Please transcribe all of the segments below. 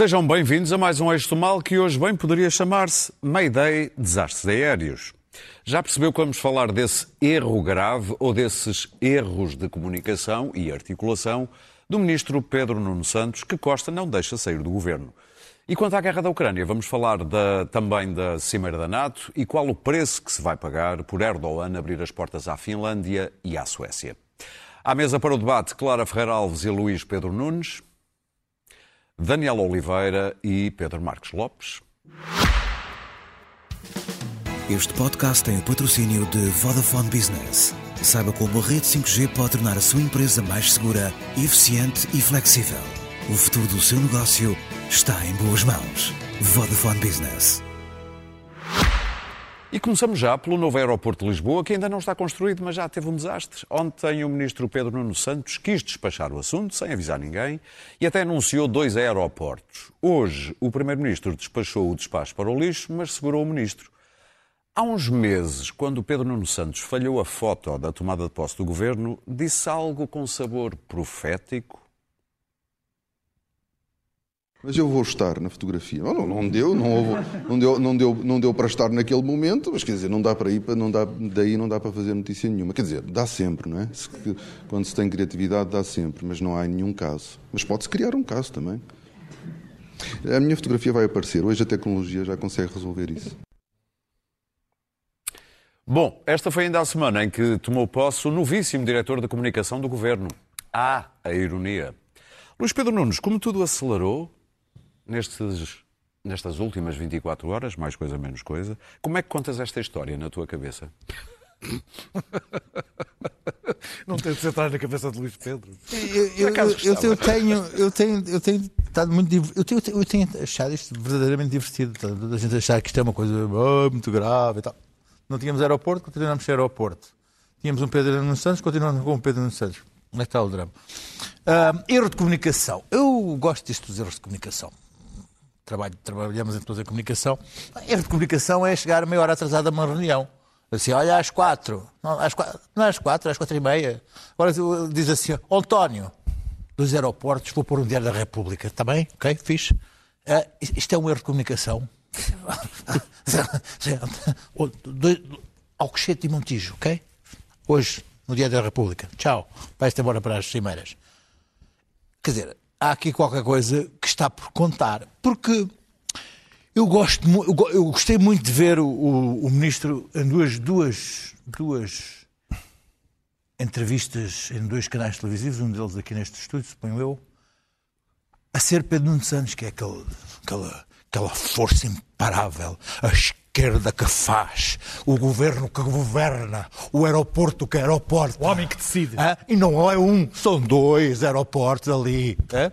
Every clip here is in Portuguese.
Sejam bem-vindos a mais um Eixo Mal que hoje bem poderia chamar-se Mayday Desastres Aéreos. Já percebeu que vamos falar desse erro grave ou desses erros de comunicação e articulação do ministro Pedro Nuno Santos, que Costa não deixa sair do governo. E quanto à guerra da Ucrânia, vamos falar da, também da Cimeira da NATO e qual o preço que se vai pagar por Erdogan abrir as portas à Finlândia e à Suécia. À mesa para o debate, Clara Ferreira Alves e Luís Pedro Nunes. Daniel Oliveira e Pedro Marques Lopes. Este podcast tem o patrocínio de Vodafone Business. Saiba como a rede 5G pode tornar a sua empresa mais segura, eficiente e flexível. O futuro do seu negócio está em boas mãos. Vodafone Business. E começamos já pelo novo aeroporto de Lisboa, que ainda não está construído, mas já teve um desastre. Ontem o ministro Pedro Nuno Santos quis despachar o assunto, sem avisar ninguém, e até anunciou dois aeroportos. Hoje, o primeiro-ministro despachou o despacho para o lixo, mas segurou o ministro. Há uns meses, quando Pedro Nuno Santos falhou a foto da tomada de posse do governo, disse algo com sabor profético mas eu vou estar na fotografia. Não, não, deu, não, houve, não, deu, não, deu, não deu para estar naquele momento, mas quer dizer, não dá para ir, não dá, daí não dá para fazer notícia nenhuma. Quer dizer, dá sempre, não é? Se, quando se tem criatividade, dá sempre, mas não há nenhum caso. Mas pode-se criar um caso também. A minha fotografia vai aparecer. Hoje a tecnologia já consegue resolver isso. Bom, esta foi ainda a semana em que tomou posse o novíssimo diretor da comunicação do governo. Ah, a ironia. Luís Pedro Nunes, como tudo acelerou, nestes, nestas últimas 24 horas, mais coisa menos coisa, como é que contas esta história na tua cabeça? Não tem de sentar na cabeça de Luís Pedro. Eu, eu, eu, eu, tenho, eu tenho, eu tenho estado muito eu tenho, eu tenho achado isto verdadeiramente divertido. Tá? A gente achar que isto é uma coisa oh, muito grave e tal. Não tínhamos aeroporto, continuamos sem aeroporto. Tínhamos um Pedro Nuno Santos, continuamos com um Pedro Nuno Santos. Onde é que está o drama? Uh, erro de comunicação. Eu gosto disto dos erros de comunicação trabalho, trabalhamos em toda a comunicação. Erro de comunicação é chegar meia hora atrasada a uma reunião. Assim, olha, às quatro. Não, às quatro, não é às quatro, às quatro e meia. Agora diz assim, António, dos aeroportos, vou pôr um Diário da República. Está bem? Ok, fixe. Uh, isto é um erro de comunicação. Alcochete e Montijo, ok? Hoje, no Diário da República. Tchau. Vai-se embora para as cimeiras. Quer dizer, há aqui qualquer coisa que está por contar. Porque eu gosto eu gostei muito de ver o, o, o ministro em duas, duas, duas entrevistas em dois canais televisivos, um deles aqui neste estúdio, suponho eu, a ser Pedro Nuno Santos, que é aquele, aquela, aquela força imparável, a esquerda que faz, o governo que governa, o aeroporto que aeroporta. O homem que decide. Ah, e não é um, são dois aeroportos ali. Ah?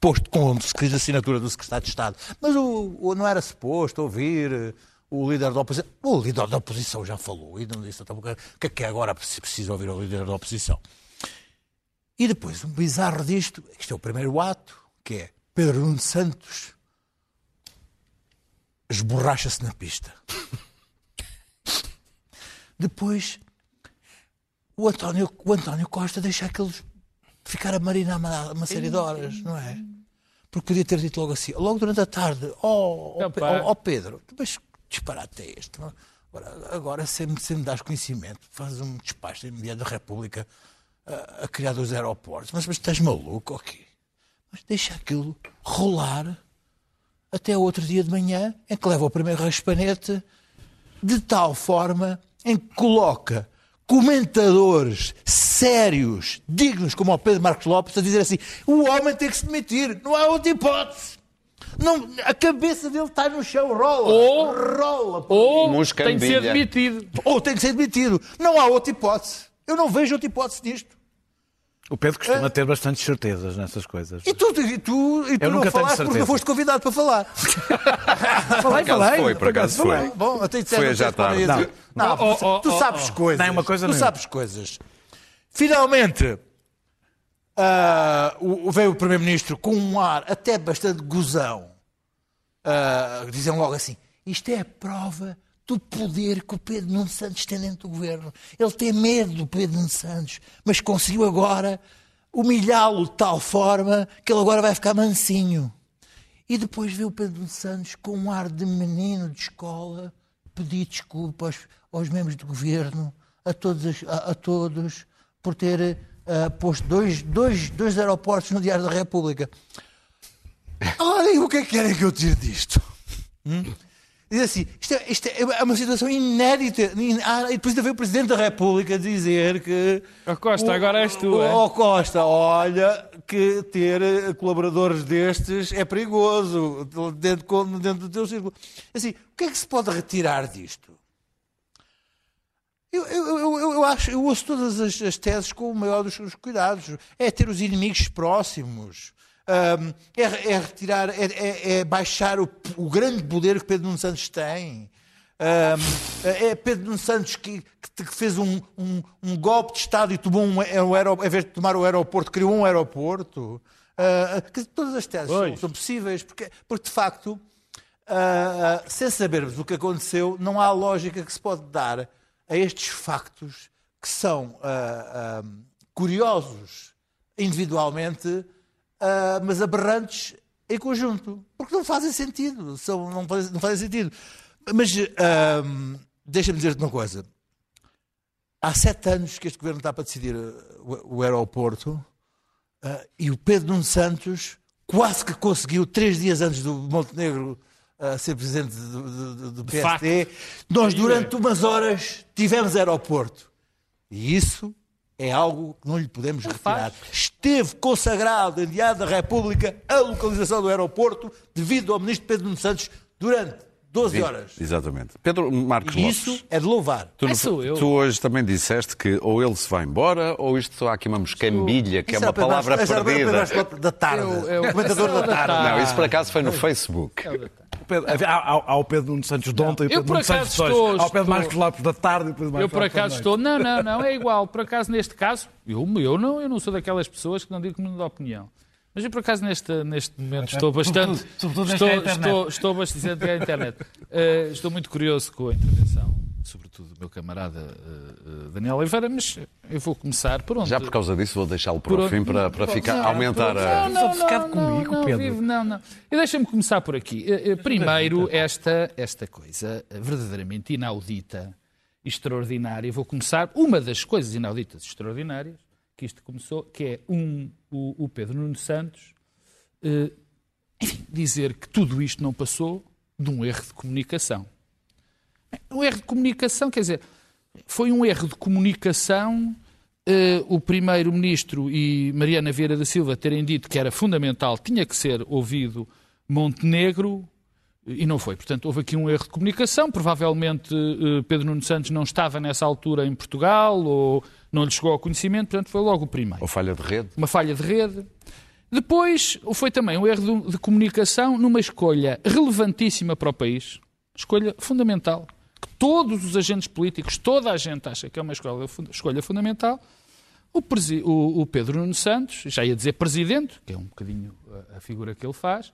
Posto com a assinatura do secretário de Estado. Mas o, o, não era suposto ouvir eh, o líder da oposição. O líder da oposição já falou e não disse então, o que é que agora precisa ouvir o líder da oposição. E depois, um bizarro disto, isto é o primeiro ato, que é Pedro Nuno Santos esborracha-se na pista. Depois, o António, o António Costa deixa aqueles ficar a marinar uma, série de horas, não é? Porque podia ter dito logo assim, logo durante a tarde, oh, oh, oh, oh Pedro, mas disparate é este. Agora, agora se, me, se me das conhecimento, fazes um despacho imediato da República a, a, criar dois aeroportos. Mas, mas estás maluco, ok? Mas deixa aquilo rolar até outro dia de manhã, em que leva o primeiro raspanete, de tal forma em que coloca comentadores sérios, dignos, como o Pedro Marcos Lopes, a dizer assim: o homem tem que se demitir, não há outra hipótese. Não, a cabeça dele está no chão, rola. Ou, rola. Ou tem que ser demitido. Ou tem que ser demitido. Não há outra hipótese. Eu não vejo outra hipótese disto. O Pedro costuma é. ter bastantes certezas nessas coisas. E tu, e tu, e tu não falaste porque foste convidado para falar. falei, falei. Foi, por acaso foi. Bom, até foi já tarde. Não, não oh, oh, tu sabes oh, coisas. Não, uma coisa tu não. sabes coisas. Finalmente, uh, veio o Primeiro-Ministro com um ar até bastante gozão. Uh, dizem logo assim, isto é a prova do poder que o Pedro Nuno Santos tem dentro do governo. Ele tem medo do Pedro Nuno Santos, mas conseguiu agora humilhá-lo de tal forma que ele agora vai ficar mansinho. E depois vê o Pedro Santos com um ar de menino de escola pedir desculpa aos, aos membros do governo, a todos, a, a todos por ter ah, posto dois, dois, dois aeroportos no Diário da República. Olhem o que é que querem que eu tire disto? Hum? Diz assim, isto é, isto é uma situação inédita. In- Ah, e depois ainda veio o Presidente da República dizer que. Ó Costa, agora és tu, Ó é? ó Costa, olha que ter eh, colaboradores destes é perigoso dentro, dentro do teu círculo. Assim, o que é que se pode retirar disto? Eu, eu, eu, eu- acho, eu ouço todas as, as teses com o maior dos dos cuidados. É ter os inimigos próximos. É, é retirar, é, é- é baixar o, o grande poder que Pedro Nuno Santos tem. É Pedro Nuno Santos que, que- que fez um, um- um golpe de Estado e tomou um, aer- um em vez de tomar o aeroporto, criou um aeroporto. Ah, quer dizer, todas as teses são, são possíveis, porque, porque de facto, ah, ah, sem sabermos o que aconteceu, não há lógica que se pode dar a estes factos que são ah, ah, curiosos individualmente, ah, mas aberrantes em conjunto. Porque não fazem sentido. São, não, fazem, não fazem sentido. Mas ah, deixa-me dizer-te uma coisa. Há sete anos que este governo está para decidir ah, o, o aeroporto ah, e o Pedro Nuno Santos quase que conseguiu, três dias antes do Montenegro ah, ser presidente do, do- do- do PSD, nós durante umas horas tivemos aeroporto. E isso é algo que não lhe podemos retirar. Esteve consagrado em Diário da República a localização do aeroporto devido ao ministro Pedro Nuno Santos durante 12 horas. Exatamente. Pedro Marcos E Lopes. isso é de louvar. Tu, É, sou eu. tu hoje também disseste que ou ele se vai embora ou isto só há aqui uma moscambilha, que é Isso uma palavra Pedro perdida. Lopes da tarde. Eu- eu- o comentador eu da tarde. Não, isso por acaso foi no Facebook. O Pedro- havia- há, há- há o Pedro Nuno Santos de ontem e o Eu, Pedro por Nuno Santos acaso, de hoje. estou- Há o Pedro Marcos Lopes da tarde e o Pedro Marcos Eu por acaso estou. Não, não, não, é igual. Por acaso, neste caso, eu, eu, não, eu não sou daquelas pessoas que não digo que não dá opinião. Mas eu, por acaso, neste, neste momento estou bastante. Sobretudo- sobretudo estou, internet. estou, estou bastante à internet. Eh, estou muito curioso com a intervenção, sobretudo do meu camarada eh, Daniel Oliveira, mas eu vou começar por onde? Já por causa disso vou deixá-lo para Por o onde- fim para, para ficar, Não, aumentar por- a. Não, não, não, comigo, não, Pedro. vive, não, não. E deixa-me começar por aqui. Eh, Primeiro, esta, esta coisa verdadeiramente inaudita, extraordinária. Vou começar. Uma das coisas inauditas extraordinárias que isto começou, que é um, o, o Pedro Nuno Santos enfim, dizer que tudo isto não passou de um erro de comunicação. Um erro de comunicação, quer dizer, foi um erro de comunicação eh, o Primeiro-Ministro e Mariana Vieira da Silva terem dito que era fundamental, tinha que ser ouvido Montenegro, e não foi. Portanto, houve aqui um erro de comunicação. Provavelmente eh, Pedro Nuno Santos não estava nessa altura em Portugal ou não lhe chegou ao conhecimento, portanto, foi logo o primeiro Ou falha de rede. uma falha de rede. Depois foi também um erro de, comunicação numa escolha relevantíssima para o país, escolha fundamental, todos os agentes políticos, toda a gente acha que é uma escolha, escolha fundamental. O, o- o Pedro Nuno Santos, já ia dizer presidente, que é um bocadinho a, a figura que ele faz,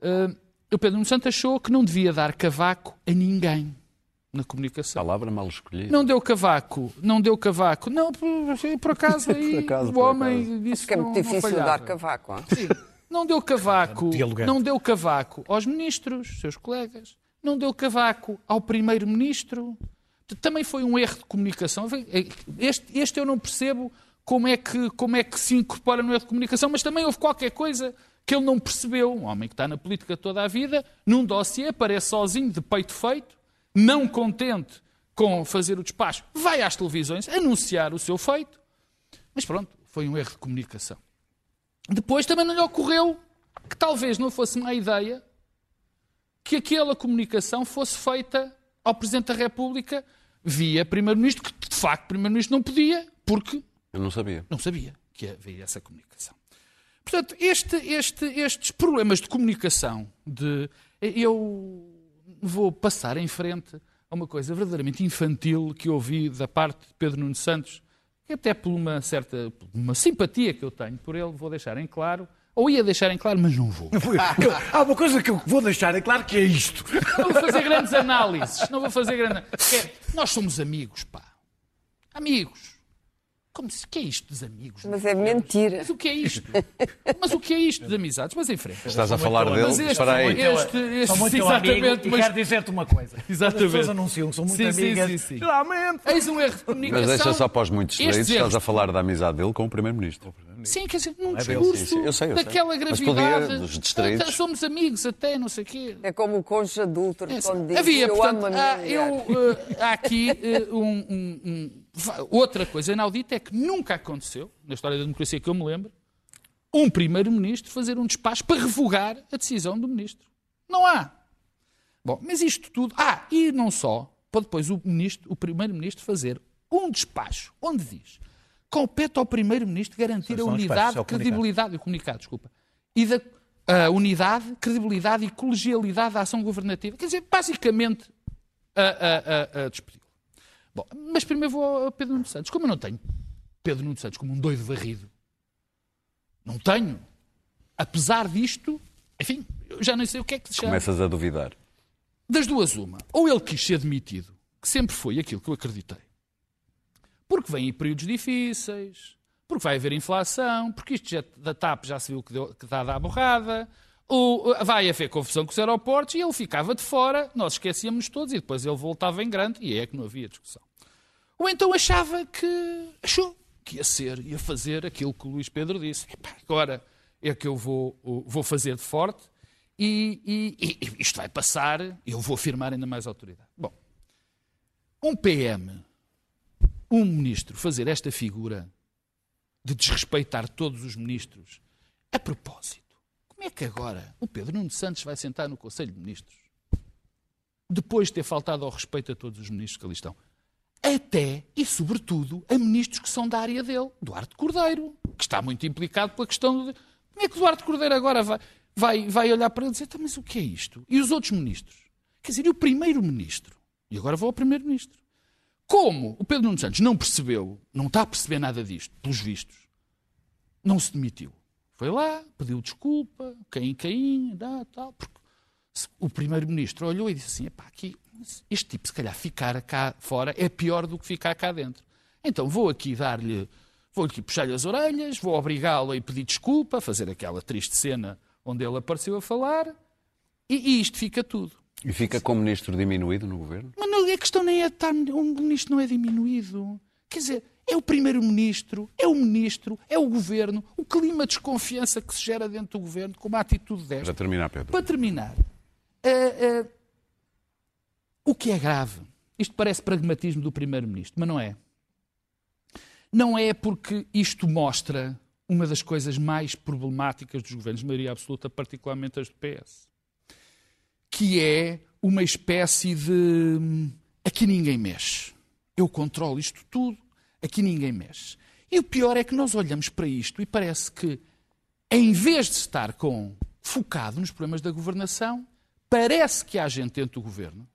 eh, o Pedro Nuno Santos achou que não devia dar cavaco a ninguém na comunicação. Palavra mal escolhida. Não deu cavaco, não deu cavaco. Não, por, por acaso aí acaso, o por homem disse Que é que muito não, não difícil dar cavaco. Sim. Não deu cavaco, não deu cavaco aos ministros, seus colegas, não deu cavaco ao primeiro-ministro. Também foi um erro de comunicação. Este, este eu não percebo como é, que, como é que se incorpora no erro de comunicação, mas também houve qualquer coisa que ele não percebeu. Um homem que está na política toda a vida, num dossiê, aparece sozinho, de peito feito, não contente com fazer o despacho, vai às televisões anunciar o seu feito. Mas pronto, foi um erro de comunicação. Depois também não lhe ocorreu que talvez não fosse má ideia que aquela comunicação fosse feita ao Presidente da República via Primeiro-Ministro, que de facto o Primeiro-Ministro não podia, porque Eu não sabia. não sabia que havia essa comunicação. Portanto, este- este- estes problemas de comunicação, de, eu vou passar em frente a uma coisa verdadeiramente infantil que ouvi da parte de Pedro Nuno Santos, que até por uma certa uma simpatia que eu tenho por ele, vou deixar em claro, ou ia deixar em claro, mas não vou. Há uma coisa que eu vou deixar é claro que é isto. Não vou fazer grandes análises. Não vou fazer grandes. É, nós somos amigos, pá. Amigos. Como se, que é isto dos amigos? Mas é mentira. Mas o que é isto? Mas o que é isto de amizades? Mas em frente. Estás a falar dele? Mas este- Espera aí. este- este- muito exatamente, amigo mas- quero dizer-te uma coisa. Exatamente. As pessoas anunciam que são muito Sim, sim, amigas. sim, sim. Geralmente. Eis um erro de comunicação. Mas deixa só para os muitos direitos, estás a falar da amizade dele com o Primeiro-Ministro. Sim, quer dizer, num é discurso eu sei, eu daquela Mas podia, gravidade. dos distraídos. "Ah, Somos amigos até, não sei o quê. É como o cônjuge adúltero É, quando diz Havia, eu portanto, amo a minha há, mulher. eu, eh, há aqui eh, um, um- um- outra coisa inaudita é que nunca aconteceu, na história da democracia que eu me lembro, um primeiro-ministro fazer um despacho para revogar a decisão do ministro. Não há. Bom, mas isto tudo. Ah, e não só, para depois o, ministro, o primeiro-ministro fazer um despacho onde diz compete ao primeiro-ministro garantir a São unidade, é credibilidade, o comunicado, desculpa, e da a unidade, credibilidade e colegialidade da ação governativa. Quer dizer, basicamente, a, a, a, a despedi-lo. Bom, mas primeiro vou a Pedro Nuno Santos. Como eu não tenho Pedro Nuno Santos como um doido varrido, não tenho. Apesar disto, enfim, eu já não sei o que é que chama. Começas a duvidar. Das duas, uma. Ou ele quis ser demitido, que sempre foi aquilo que eu acreditei. Porque vêm períodos difíceis, porque vai haver inflação, porque isto já, da TAP já se viu que, deu, que está a dar borrada, vai haver confusão com os aeroportos e ele ficava de fora, nós esquecíamos todos e depois ele voltava em grande e é que não havia discussão. Ou então achava que. achou que ia ser, ia fazer aquilo que o Luís Pedro disse. Epá, agora é que eu vou, vou fazer de forte e, e- e isto vai passar eu vou afirmar ainda mais autoridade. Bom, um PM, um ministro, fazer esta figura de desrespeitar todos os ministros a propósito. Como é que agora o Pedro Nuno Santos vai sentar no Conselho de Ministros depois de ter faltado ao respeito a todos os ministros que ali estão? Até e sobretudo a ministros que são da área dele, Duarte Cordeiro, que está muito implicado pela questão de como é que Duarte Cordeiro agora vai, vai, vai olhar para ele e dizer, "Tá, mas o que é isto? E os outros ministros? Quer dizer, e o primeiro-ministro? E agora vou ao primeiro-ministro. Como o Pedro Nuno Santos não percebeu, não está a perceber nada disto, pelos vistos, não se demitiu. Foi lá, pediu desculpa, Caim, Caim, dá, tal, porque o primeiro-ministro olhou e disse assim, epá, aqui, este tipo se calhar ficar cá fora é pior do que ficar cá dentro. Então vou aqui dar-lhe, vou aqui puxar-lhe as orelhas, vou obrigá-lo a ir pedir desculpa, fazer aquela triste cena onde ele apareceu a falar, e, e isto fica tudo. E fica com o ministro diminuído no governo? Mas não, a questão nem é de estar. O ministro não é diminuído. Quer dizer, é o primeiro-ministro, é o ministro, é o governo, o clima de desconfiança que se gera dentro do governo, com uma atitude desta. Para terminar, Pedro. Para terminar, ah, ah, o que é grave, isto parece pragmatismo do primeiro-ministro, mas não é. Não é porque isto mostra uma das coisas mais problemáticas dos governos de maioria absoluta, particularmente as do PS, que é uma espécie de hum, aqui ninguém mexe. Eu controlo isto tudo, aqui ninguém mexe. E o pior é que nós olhamos para isto e parece que, em vez de estar com focado nos problemas da governação, parece que há gente dentro do governo,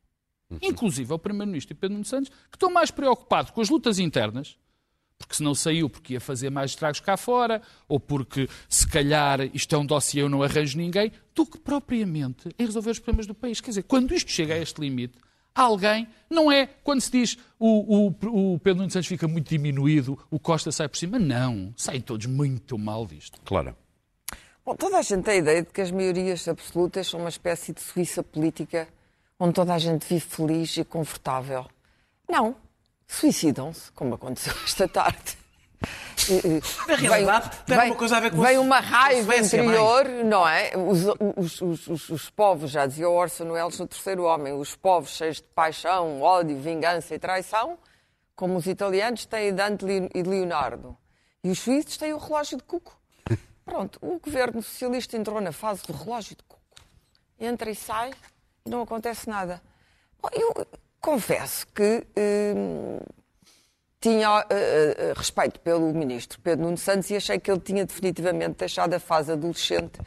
inclusive o Primeiro-Ministro e Pedro Nuno Santos, que estão mais preocupados com as lutas internas, porque se não saiu porque ia fazer mais estragos cá fora, ou porque se calhar isto é um dossiê eu não arranjo ninguém, do que propriamente em resolver os problemas do país. Quer dizer, quando isto chega a este limite, alguém, não é quando se diz o, o, o Pedro Nuno Santos fica muito diminuído, o Costa sai por cima, não, saem todos muito mal disto. Claro. Bom, toda a gente tem a ideia de que as maiorias absolutas são uma espécie de Suíça política onde toda a gente vive feliz e confortável. Não. Suicidam-se, como aconteceu esta tarde. Na realidade, tem vem, uma coisa a ver com vem uma raiva interior, não é? Os, os, os, os, os povos, já dizia o Orson Welles no Terceiro Homem, os povos cheios de paixão, ódio, vingança e traição, como os italianos têm Dante e Leonardo. E os suíços têm o relógio de cuco. Pronto, o governo socialista entrou na fase do relógio de cuco. Entra e sai e não acontece nada. Bom, eu confesso que hum, tinha eh, eh, respeito pelo ministro Pedro Nuno Santos e achei que ele tinha definitivamente deixado a fase adolescente.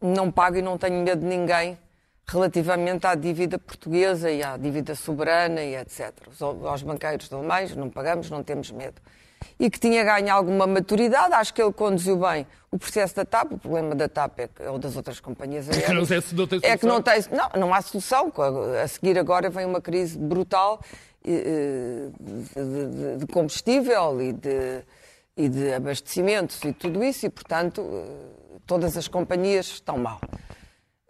Não pago e não tenho medo de ninguém relativamente à dívida portuguesa e à dívida soberana e etc. Os- Aos banqueiros alemães não pagamos, não temos medo. E que tinha ganho alguma maturidade, acho que ele conduziu bem o processo da TAP. O problema da TAP é que, ou das outras companhias que não tem- não tem é que não tem, não, não há solução. A seguir agora vem uma crise brutal de, de- de combustível e de, e de abastecimentos e tudo isso, e, portanto, eh, todas as companhias estão mal.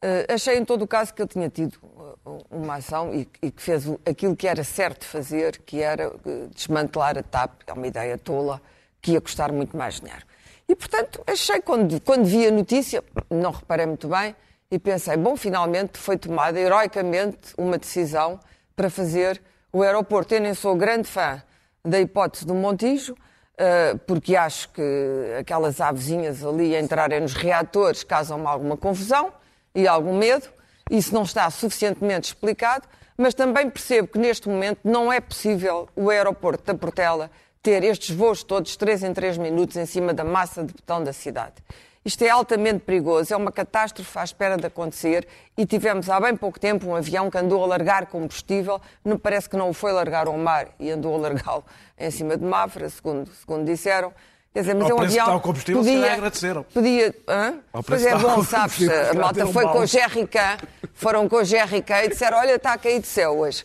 Eh, achei, em todo o caso, que ele tinha tido uma ação e, e que fez aquilo que era certo fazer, que era eh, desmantelar a TAP, é uma ideia tola, que ia custar muito mais dinheiro. E, portanto, achei, quando, quando vi a notícia, não reparei muito bem, e pensei, bom, finalmente foi tomada heroicamente uma decisão para fazer o aeroporto. Eu nem sou grande fã da hipótese do Montijo, eh, porque acho que aquelas avezinhas ali a entrarem nos reatores causam-me alguma confusão e algum medo. Isso não está suficientemente explicado, mas também percebo que neste momento não é possível o aeroporto da Portela ter estes voos todos 3 em 3 minutos em cima da massa de betão da cidade. Isto é altamente perigoso, é uma catástrofe à espera de acontecer e tivemos há bem pouco tempo um avião que andou a largar combustível, me parece que não o foi largar ao mar e andou a largá-lo em cima de Mafra, segundo, segundo disseram. Quer dizer, mas Ao é um preço avião. combustível, se calhar agradeceram. Podia. Hã? Ao Pois é bom, sabes? A malta foi mal. com o Jerrycan, foram com o Jerrycan e disseram: olha, está a cair de céu hoje.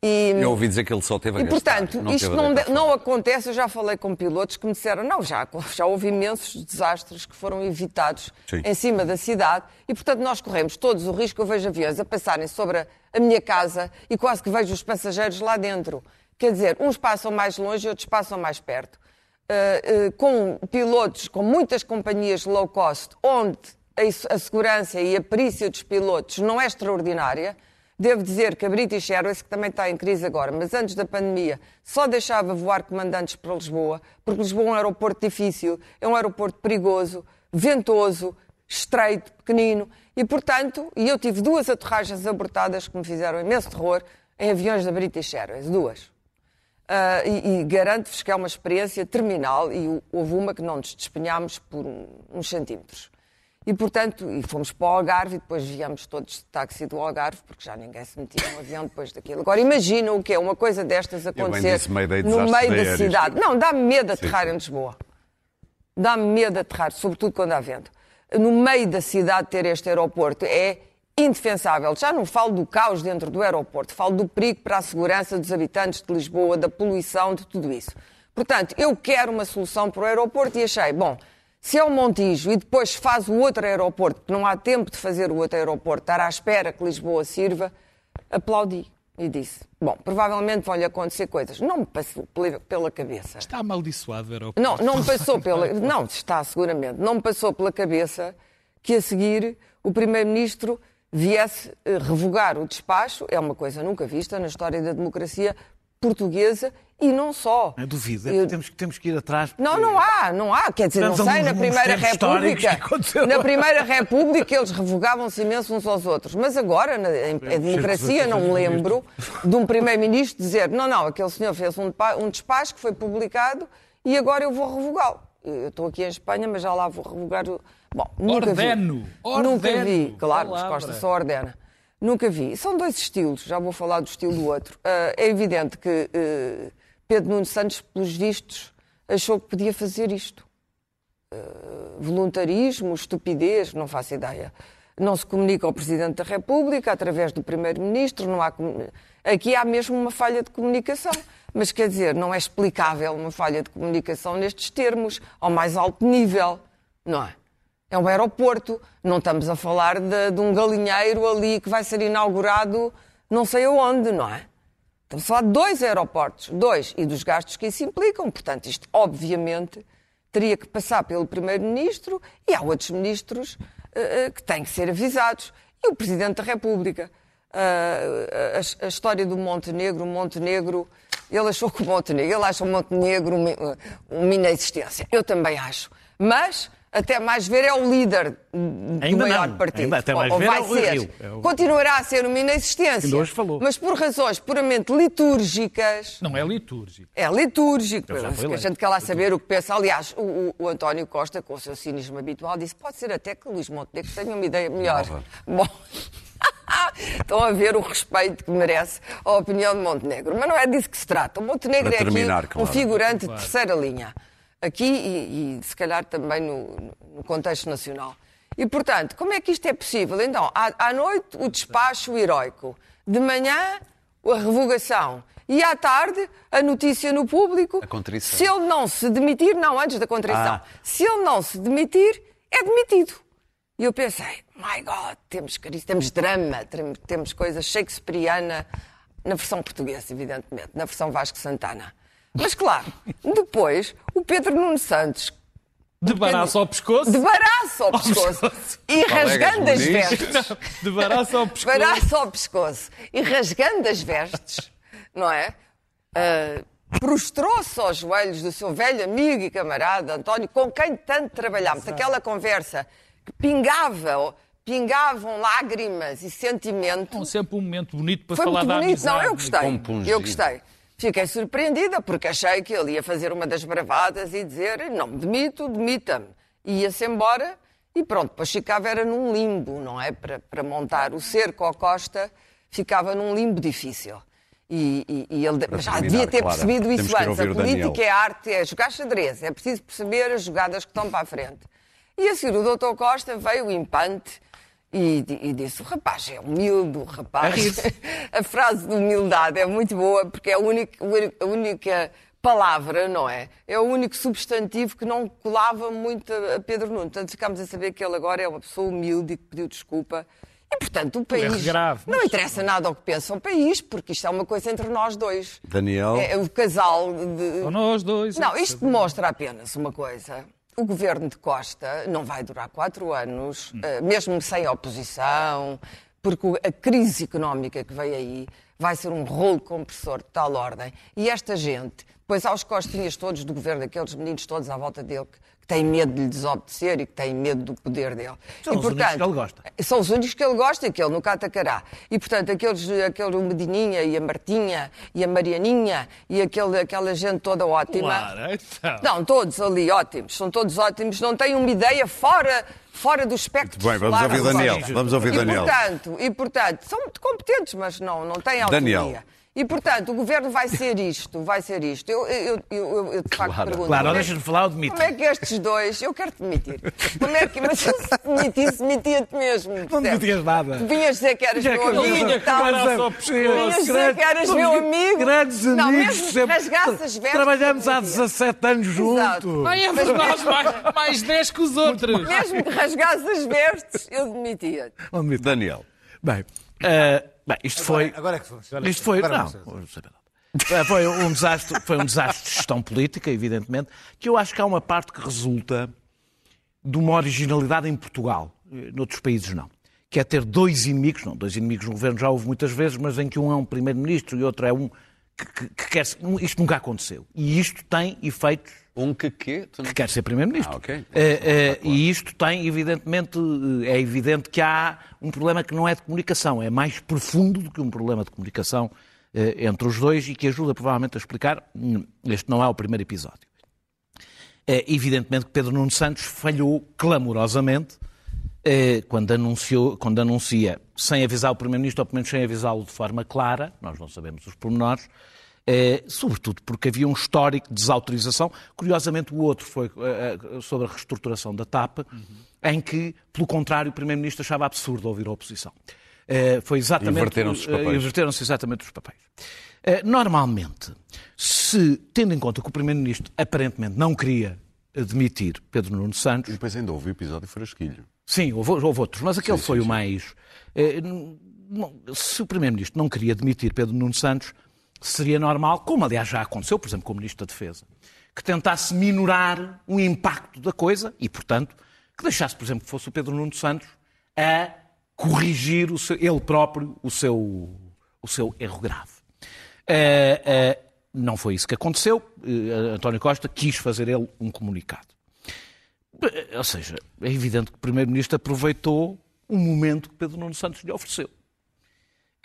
E, Eu ouvi dizer que ele só teve a e gastar, portanto, não isto não, não acontece. Eu já falei com pilotos que me disseram: não, já, já houve imensos desastres que foram evitados Sim. em cima da cidade e, portanto, nós corremos todos o risco. Eu vejo aviões a passarem sobre a, a minha casa e quase que vejo os passageiros lá dentro. Quer dizer, uns passam mais longe e outros passam mais perto. Uh, uh, com pilotos, com muitas companhias low cost, onde a, a segurança e a perícia dos pilotos não é extraordinária. Devo dizer que a British Airways, que também está em crise agora, mas antes da pandemia, só deixava voar comandantes para Lisboa, porque Lisboa é um aeroporto difícil, é um aeroporto perigoso, ventoso, estreito, pequenino, e portanto, e eu tive duas aterragens abortadas que me fizeram imenso terror em aviões da British Airways, duas. Ah, e, e garanto-vos que é uma experiência terminal e houve uma que não nos despenhámos por um- uns centímetros. E, portanto, e fomos para o Algarve e depois viemos todos de táxi do Algarve, porque já ninguém se metia no avião depois daquilo. Agora, imagina o que é uma coisa destas acontecer disse Mayday no meio da cidade. Não, dá-me medo de aterrar em Lisboa. Dá-me medo de aterrar, sobretudo quando há vento. No meio da cidade ter este aeroporto é indefensável. Já não falo do caos dentro do aeroporto, falo do perigo para a segurança dos habitantes de Lisboa, da poluição, de tudo isso. Portanto, eu quero uma solução para o aeroporto e achei, bom, se é o Montijo e depois faz o outro aeroporto, porque não há tempo de fazer o outro aeroporto, estar à espera que Lisboa sirva, aplaudi e disse, bom, provavelmente vão-lhe acontecer coisas. Não me passou pela- pela cabeça. Está amaldiçoado o aeroporto. Não, não me passou pela. Não, está seguramente. Não me passou pela cabeça que a seguir o Primeiro-Ministro viesse eh, revogar o despacho. É uma coisa nunca vista na história da democracia portuguesa e não só. Eu duvido, é Eu- temos, que temos que ir atrás. Não, não há, não há. Quer dizer, não sei, a na Primeira República. Na Primeira República eles revogavam-se imenso uns aos outros. Mas agora, na em, em democracia, não me lembro de um Primeiro-Ministro dizer: não, não, aquele senhor fez um, um despacho que foi publicado e agora eu vou revogá-lo. Eu estou aqui em Espanha, mas já lá vou revogar o. Bom, nunca Ordeno, vi. Nunca ordeno. vi, claro, Palavra. Costa só ordena. Nunca vi. São dois estilos, já vou falar do estilo do outro. Ah, é evidente que eh, Pedro Nuno Santos, pelos vistos, achou que podia fazer isto. Ah, voluntarismo, estupidez, não faço ideia. Não se comunica ao Presidente da República através do Primeiro-Ministro, não há aqui há mesmo uma falha de comunicação. Mas quer dizer, não é explicável uma falha de comunicação nestes termos, ao mais alto nível, não é? É um aeroporto, não estamos a falar de, de um galinheiro ali que vai ser inaugurado não sei aonde, não é? Estamos a falar de dois aeroportos, dois, e dos gastos que isso implicam. Portanto, isto, obviamente, teria que passar pelo Primeiro-Ministro e há outros ministros eh, que têm que ser avisados. E o Presidente da República. Ah, a, a história do Montenegro, Montenegro, ele achou que o Montenegro, ele acha o Montenegro uma inexistência. Eu também acho. Mas, até mais ver, é o líder do Ainda maior não. partido. Ainda até mais Ou- ver vai é o ser. Rio. É o- Continuará a ser uma inexistência. Ainda hoje falou. Mas por razões puramente litúrgicas. Não é litúrgico. É litúrgico. A gente quer lá saber o que pensa. Aliás, o, o- António Costa, com o seu cinismo habitual, disse: pode ser até que o Luís Montenegro tenha uma ideia melhor. Bom. Estão a ver o respeito que merece a opinião de Montenegro. Mas não é disso que se trata. O Montenegro Para é aqui terminar, um claro. figurante de terceira linha. Aqui e, e, se calhar também no, no contexto nacional. E, portanto, como é que isto é possível? Então, à, à noite, o despacho heroico. De manhã, a revogação. E à tarde, a notícia no público. A contrição. Se ele não se demitir, não, antes da contrição. Ah. Se ele não se demitir, é demitido. E eu pensei, my God, temos temos drama, tem- temos coisa shakespeariana na versão portuguesa, evidentemente, na versão Vasco Santana. Mas claro, depois o Pedro Nuno Santos De baraço ao pescoço. de baraço ao pescoço e rasgando as vestes. De baraço ao pescoço. Baraço ao pescoço e rasgando as vestes, não é? Ah, Prostrou-se aos joelhos do seu velho amigo e camarada António, com quem tanto trabalhámos. Aquela conversa que pingava, pingavam lágrimas e sentimento. Com sempre um momento bonito para Foi falar muito da bonito. amizade. Não, eu gostei. Eu gostei. Fiquei surpreendida porque achei que ele ia fazer uma das bravadas e dizer não me demito, demita-me. Ia-se embora e pronto, depois ficava era num limbo, não é? Para, para montar o cerco ao Costa, ficava num limbo difícil. E, e- e ele Para já terminar, devia ter percebido isso antes. A política é arte, é jogar xadrez, é preciso perceber as jogadas que estão para a frente. E assim o doutor Costa veio impante e, e disse: o rapaz é humilde, o rapaz. a frase de humildade é muito boa porque é a única, a única palavra, não é? É o único substantivo que não colava muito a a Pedro Nuno. Portanto, ficámos a saber que ele agora é uma pessoa humilde e que pediu desculpa. E, portanto, o país. erro grave, Não mas- interessa nada ao que pensa o país, porque isto é uma coisa entre nós dois. Daniel. É o casal de. Ou nós dois. Não, isto demonstra apenas uma coisa. O governo de Costa não vai durar quatro anos, eh, mesmo sem oposição, porque a crise económica que veio aí vai ser um rolo compressor de tal ordem. E esta gente, depois há os costinhas todos do governo, aqueles meninos todos à volta dele, têm medo de lhe desobedecer e que têm medo do poder dele. São e, os únicos que ele gosta. São os únicos que ele gosta e que ele nunca atacará. E, portanto, aqueles, aquele o Medininha e a Martinha e a Marianinha e aquele, aquela gente toda ótima. Claro, então. Não, todos ali ótimos, são todos ótimos, não têm uma ideia fora, fora do espectro. Muito bem, vamos ouvir da Daniel. Vamos ouvir e, Daniel. Portanto, e, portanto, são muito competentes, mas não, não têm autonomia. Daniel. E, portanto, o governo vai ser isto, vai ser isto. Eu, eu, eu, eu, eu de facto Claro. pergunto. Claro, é- deixa-me falar, eu demito. Como é que estes dois, eu quero-te demitir. Como é que, mas se demitisse, demitia-te mesmo. Não demitias nada. Vinhas dizer que eras Já meu amigo e. Vinhas dizer que eras meu amigo. Grandes Não, amigos. mesmo que sempre- rasgasse as vestes, Trabalhamos há eu demitia. 17 anos juntos. Ai, é mais, mais 10 que os outros. Mesmo que rasgasse as vestes, eu demitia-te. Não demito. Daniel. Bem, eh, bem, isto foi. Agora é que vamos. Isto foi. Agora Não, saber nada. Eh, Foi um, desastre, foi um desastre de gestão política, evidentemente, que eu acho que há uma parte que resulta de uma originalidade em Portugal, eh, noutros países não. Que é ter dois inimigos, não, dois inimigos no governo já houve muitas vezes, mas em que um é um primeiro-ministro e outro é um que, que- que quer. Isto nunca aconteceu. E isto tem efeitos Um que quê? Não- que quer ser Primeiro-Ministro. Ah, ok. Eh, eh, E isto tem, evidentemente, eh, é evidente que há um problema que não é de comunicação, é mais profundo do que um problema de comunicação entre os dois e que ajuda provavelmente a explicar. hum, Este não é o primeiro episódio. Evidentemente que Pedro Nuno Santos falhou clamorosamente quando, anunciou, quando anuncia, sem avisar o Primeiro-Ministro, ou pelo menos sem avisá-lo de forma clara, nós não sabemos os pormenores, sobretudo porque havia um histórico de desautorização. Curiosamente, o outro foi eh, eh, sobre a reestruturação da TAP, em que, pelo contrário, o Primeiro-Ministro achava absurdo ouvir a oposição. Eh, foi exatamente. Inverteram-se os papéis. eh, Inverteram-se exatamente os papéis. Eh, Normalmente, se, tendo em conta que o Primeiro-Ministro aparentemente não queria demitir Pedro Nuno E Santos, depois ainda houve o episódio Frasquilho. Sim, houve, houve outros, mas aquele Sim, foi sim, o mais. eh, se o Primeiro-Ministro não queria demitir Pedro Nuno Santos, seria normal, como aliás já aconteceu, por exemplo, com o Ministro da Defesa, que tentasse minorar o impacto da coisa e, portanto, que deixasse, por exemplo, que fosse o Pedro Nuno Santos a corrigir seu- ele próprio o seu, o seu erro grave. Eh, eh, não foi isso que aconteceu. Eh, António Costa quis fazer ele um comunicado. Ou seja, é evidente que o Primeiro-Ministro aproveitou o momento que Pedro Nuno Santos lhe ofereceu.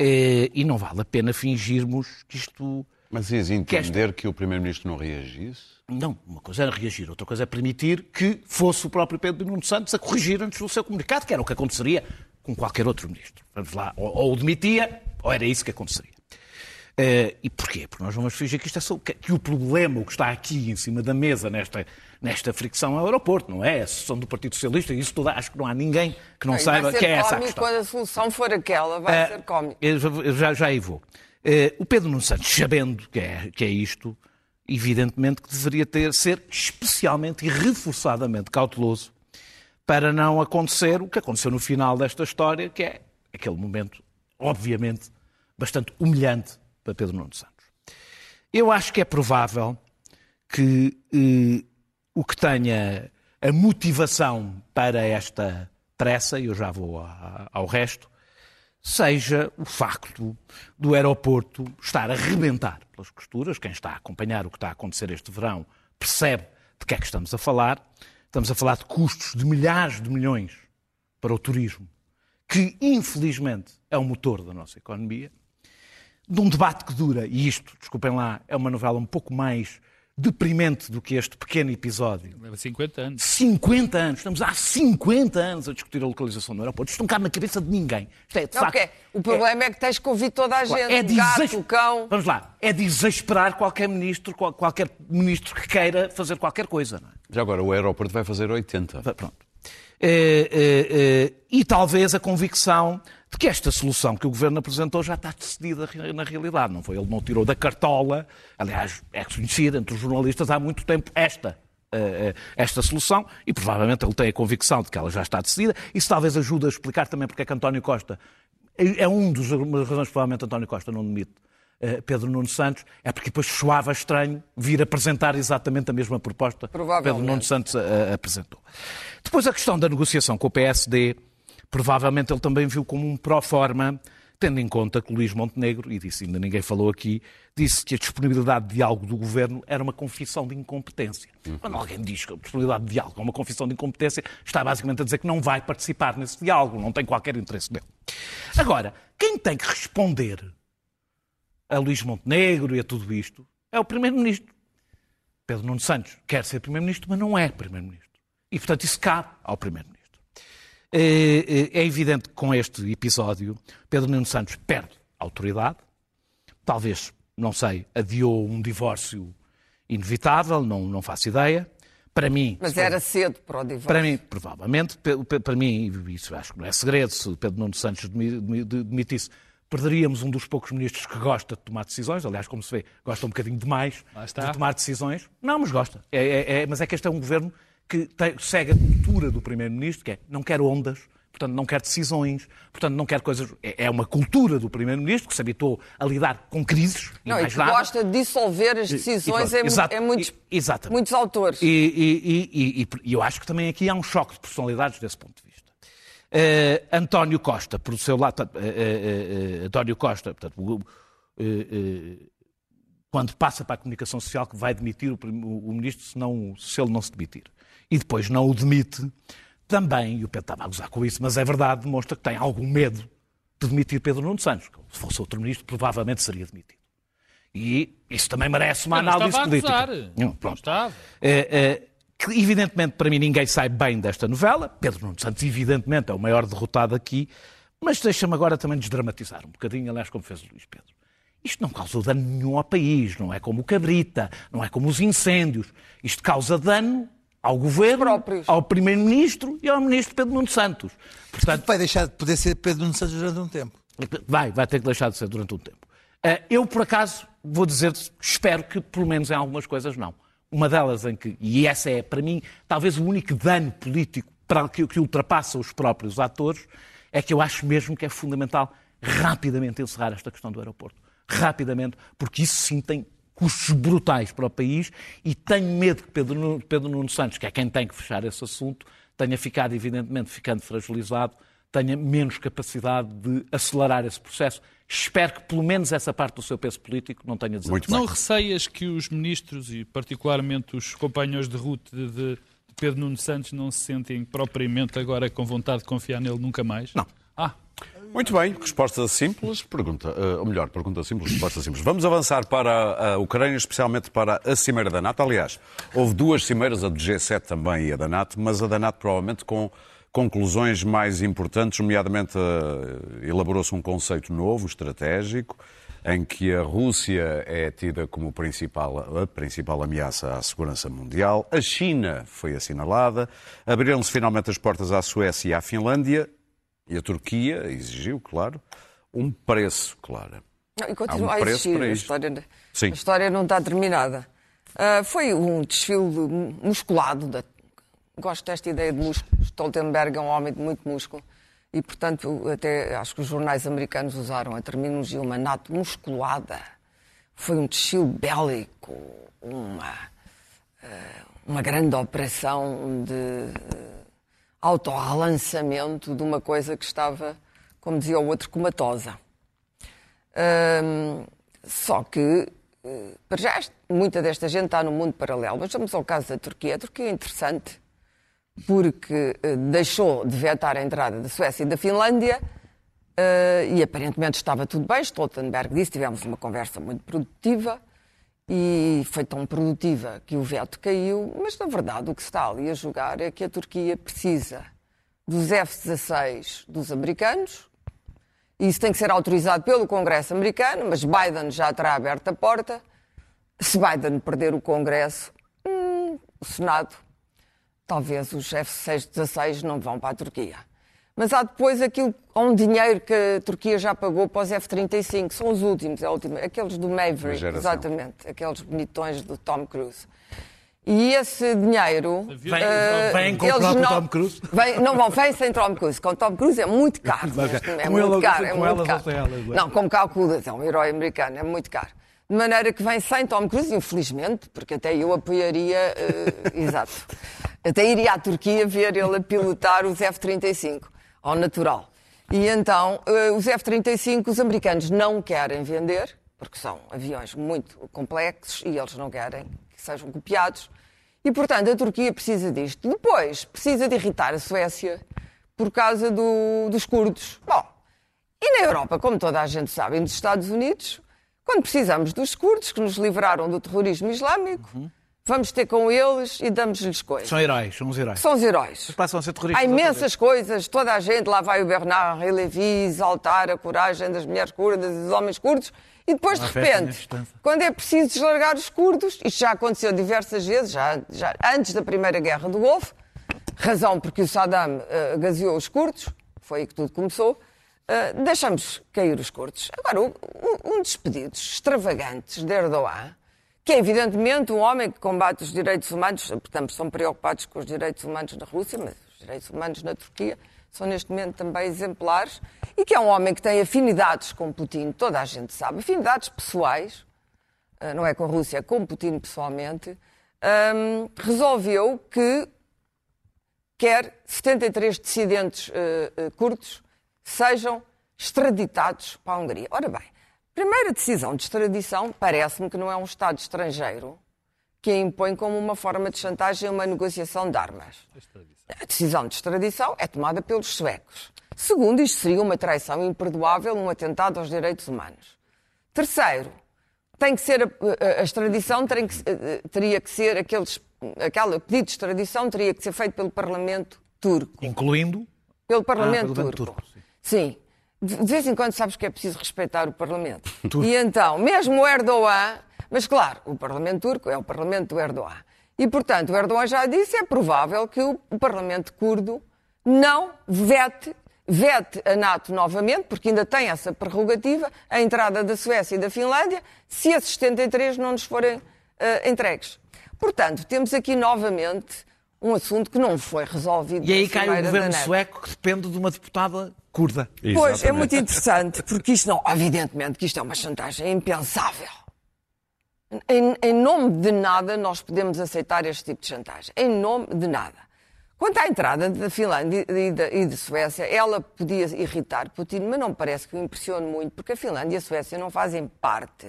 Eh, E não vale a pena fingirmos que isto. Mas ias entender que o Primeiro-Ministro não reagisse? Não, uma coisa era reagir, outra coisa é permitir que fosse o próprio Pedro Nuno Santos a corrigir antes do seu comunicado, que era o que aconteceria com qualquer outro ministro. Vamos lá, ou, ou o demitia, ou era isso que aconteceria. Eh, e porquê? Porque nós vamos fingir que, isto é só, que, que o problema, o que está aqui em cima da mesa, nesta, nesta fricção, é o aeroporto, não é? A sessão do Partido Socialista, e isso toda, acho que não há ninguém que não saiba que é essa a cómico questão. quando a solução for aquela, vai Eh, ser cómico. eu já- já, aí vou. Eh, o Pedro Nuno Santos, sabendo que é, que é isto, evidentemente que deveria ter, ser especialmente e reforçadamente cauteloso para não acontecer o que aconteceu no final desta história, que é aquele momento, obviamente, bastante humilhante para Pedro Nuno Santos. Eu acho que é provável que eh, o que tenha a motivação para esta pressa, e eu já vou a- ao resto, seja o facto do aeroporto estar a rebentar pelas costuras. Quem está a acompanhar o que está a acontecer este verão percebe de que é que estamos a falar. Estamos a falar de custos de milhares de milhões para o turismo, que infelizmente é o motor da nossa economia, de um debate que dura, e isto, desculpem lá, é uma novela um pouco mais deprimente do que este pequeno episódio. Leva 50 anos. 50 anos, estamos há 50 anos a discutir a localização do aeroporto. Isto não cabe na cabeça de ninguém. Isto é, de Não, facto, porque o problema é, que tens que ouvir toda a gente. é o de gato, cão. Vamos lá, é de exasperar qualquer ministro, qual- qualquer ministro que queira fazer qualquer coisa. Não é? Já agora, o aeroporto vai fazer 80. Pronto. Eh, eh, eh, e talvez a convicção de que esta solução que o Governo apresentou já está decidida na realidade. Não foi? Ele não tirou da cartola. Aliás, é conhecida entre os jornalistas há muito tempo esta. eh, eh, esta solução e provavelmente ele tem a convicção de que ela já está decidida. Isso talvez ajude a explicar também porque é que António Costa é é um dos uma das razões que provavelmente António Costa não demite eh, Pedro Nuno Santos, é porque depois soava estranho vir apresentar exatamente a mesma proposta que. Pedro Nuno Santos apresentou. Depois a questão da negociação com o PSD, provavelmente ele também viu como um pró-forma, tendo em conta que o Luís Montenegro, e disse ainda ninguém falou aqui, disse que a disponibilidade de diálogo do governo era uma confissão de incompetência. Quando alguém diz que a disponibilidade de diálogo é uma confissão de incompetência, está basicamente a dizer que não vai participar nesse diálogo, não tem qualquer interesse dele. Agora, quem tem que responder a Luís Montenegro e a tudo isto é o Primeiro-Ministro. Pedro Nuno Santos quer ser Primeiro-Ministro, mas não é Primeiro-Ministro. E, portanto, isso cabe ao Primeiro-Ministro. É, é- é evidente que com este episódio, Pedro Nuno Santos perde autoridade. Talvez, não sei, adiou um divórcio inevitável, não, não faço ideia. Para mim, Mas era cedo para o divórcio. para mim, provavelmente, para mim, e isso acho que não é segredo, se Pedro Nuno Santos demi- demi- de- demitisse, perderíamos um dos poucos ministros que gosta de tomar decisões. Aliás, como se vê, gosta um bocadinho demais de tomar decisões. Não, mas gosta. É, é- é- mas é que este é um governo que tem- segue a cultura do Primeiro-Ministro, que é não quer ondas, portanto não quer decisões, portanto não quer coisas. É, é uma cultura do Primeiro-Ministro que se habituou a lidar com crises e Não, e que nada. gosta de dissolver as E- e decisões pronto, em, em muitos, e- muitos autores. E, e- e- e- e eu acho que também aqui há um choque de personalidades desse ponto de vista. Eh, António Costa, por seu lado, eh, eh, António Costa, portanto, quando passa para a comunicação social, que vai demitir o- o ministro se, não, se ele não se demitir. E depois não o demite, também, e o Pedro estava a gozar com isso, mas é verdade, demonstra que tem algum medo de demitir Pedro Nuno Santos. Se fosse outro ministro, provavelmente seria demitido. E isso também merece uma análise política. Não, Não estava. É, é, evidentemente, para mim, ninguém sai bem desta novela. Pedro Nuno Santos, evidentemente, é o maior derrotado aqui. Mas deixa-me agora também desdramatizar um bocadinho, aliás, como fez o Luís Pedro. Isto não causou dano nenhum ao país, não é como o Cabrita, não é como os incêndios. Isto causa dano ao governo, próprios. ao primeiro-ministro e ao ministro Pedro Nuno Santos. Portanto, Vai deixar de poder ser Pedro Nuno Santos durante um tempo. Vai, vai ter que deixar de ser durante um tempo. Eh, Eu, por acaso, vou dizer, espero que, pelo menos em algumas coisas, não. Uma delas em que, e essa é, para mim, talvez o único dano político para que, que ultrapassa os próprios atores, é que eu acho mesmo que é fundamental rapidamente encerrar esta questão do aeroporto. Rapidamente, porque isso sim tem custos brutais para o país e tenho medo que Pedro Nuno, Pedro Nuno Santos, que é quem tem que fechar esse assunto, tenha ficado, evidentemente, ficando fragilizado, tenha menos capacidade de acelerar esse processo. Espero que, pelo menos, essa parte do seu peso político não tenha desaparecido. Não receias que os ministros e particularmente os companheiros de ruta de, de Pedro Nuno Santos não se sentem propriamente agora com vontade de confiar nele nunca mais? Não. Ah, Muito bem, resposta simples, pergunta, eh, ou melhor, pergunta simples, resposta simples. Vamos avançar para a Ucrânia, especialmente para a Cimeira da NATO. Aliás, houve duas cimeiras, a do G7 também e a da NATO, mas a da NATO provavelmente com conclusões mais importantes, nomeadamente eh, elaborou-se um conceito novo, estratégico, em que a Rússia é tida como principal, a principal ameaça à segurança mundial. A China foi assinalada. Abriram-se finalmente as portas à Suécia e à Finlândia. E a Turquia exigiu, claro, um preço, claro. Não, E continua um a existir. A história, a história não está terminada. Ah, foi um desfile musculado. Da... Gosto desta ideia de músculo. Stoltenberg é um homem de muito músculo. E, portanto, até acho que os jornais americanos usaram a terminologia uma nato musculada. Foi um desfile bélico, uma, ah, uma grande operação de autorrelançamento de uma coisa que estava, como dizia o outro, comatosa. Hum, só que, eh, para já, muita desta gente está no mundo paralelo. Mas vamos ao caso da Turquia. A Turquia é interessante porque eh, deixou de vetar a entrada da Suécia e da Finlândia eh, e aparentemente estava tudo bem. Stoltenberg disse, tivemos uma conversa muito produtiva e foi tão produtiva que o veto caiu, mas na verdade o que se está ali a jogar é que a Turquia precisa dos F-16 dos americanos, isso tem que ser autorizado pelo Congresso americano, mas Biden já terá aberto a porta. Se Biden perder o Congresso, hum, o Senado, talvez os F-16 não vão para a Turquia. Mas há depois aquilo, há um dinheiro que a Turquia já pagou para os F-35, são os últimos, é a última, aqueles do Maverick, exatamente, aqueles bonitões do Tom Cruise. E esse dinheiro. Vem- eh, vem com o eles não, Tom Cruise? Vem, não vão, vem sem Tom Cruise. Com Tom Cruise é muito caro. Mas é, neste momento, É com muito ele- caro. É muito caro. ou sem elas, é? Não, como calculas, é um herói americano, é muito caro. De maneira que vem sem Tom Cruise, infelizmente, porque até eu apoiaria. eh, exato. Até iria à Turquia ver ele a pilotar os F-35, ao natural. E então, eh, os F-35, os americanos não querem vender, porque são aviões muito complexos e eles não querem que sejam copiados. E, portanto, a Turquia precisa disto. Depois, precisa de irritar a Suécia por causa do- dos curdos. Bom, e na Europa, como toda a gente sabe, nos Estados Unidos, quando precisamos dos curdos que nos livraram do terrorismo islâmico, vamos ter com eles e damos-lhes coisas. São heróis, são os heróis. São os heróis. Passam a ser terroristas. Há imensas coisas, toda a gente, lá vai o Bernard Levi exaltar a coragem das mulheres curdas e dos homens curdos, e depois, de Uma repente, quando é preciso deslargar os curdos, isto já aconteceu diversas vezes, já, já antes da Primeira Guerra do Golfo, razão porque o Saddam eh, gaseou os curdos, foi aí que tudo começou, eh, deixamos cair os curdos. Agora, o- um dos pedidos extravagantes de Erdogan, que é evidentemente um homem que combate os direitos humanos, portanto, são preocupados com os direitos humanos na Rússia, mas os direitos humanos na Turquia são neste momento também exemplares, e que é um homem que tem afinidades com Putin, toda a gente sabe, afinidades pessoais, eh, não é com a Rússia, é com Putin pessoalmente, hum, resolveu que quer 73 dissidentes eh, eh, curdos sejam extraditados para a Hungria. Ora bem, primeira decisão de extradição parece-me que não é um Estado estrangeiro que a impõe como uma forma de chantagem uma negociação de armas. A decisão de extradição é tomada pelos suecos. Segundo, isto seria uma traição imperdoável, um atentado aos direitos humanos. Terceiro, tem que ser a, a- extradição tem que- eh, teria que ser aqueles aquele pedido de extradição teria que ser feito pelo Parlamento turco. Incluindo. Pelo Parlamento Ah, pelo turco. turco, sim. De de vez em quando sabes que é preciso respeitar o Parlamento. E então, mesmo o Erdogan, mas claro, o Parlamento turco é o Parlamento do Erdogan. E portanto, o Erdogan já disse, é provável que o Parlamento curdo não vete, vete a NATO novamente, porque ainda tem essa prerrogativa, a entrada da Suécia e da Finlândia, se esses 73 não nos forem eh, entregues. Portanto, temos aqui novamente um assunto que não foi resolvido. E aí cai o da governo sueco que depende de uma deputada curda. Pois, é Exatamente. muito interessante, porque isto não, evidentemente que isto é uma chantagem impensável. Em, em nome de nada nós podemos aceitar este tipo de chantagem. Em nome de nada. Quanto à entrada da Finlândia e da, e de Suécia, ela podia irritar Putin, mas não me parece que o impressione muito, porque a Finlândia e a Suécia não fazem parte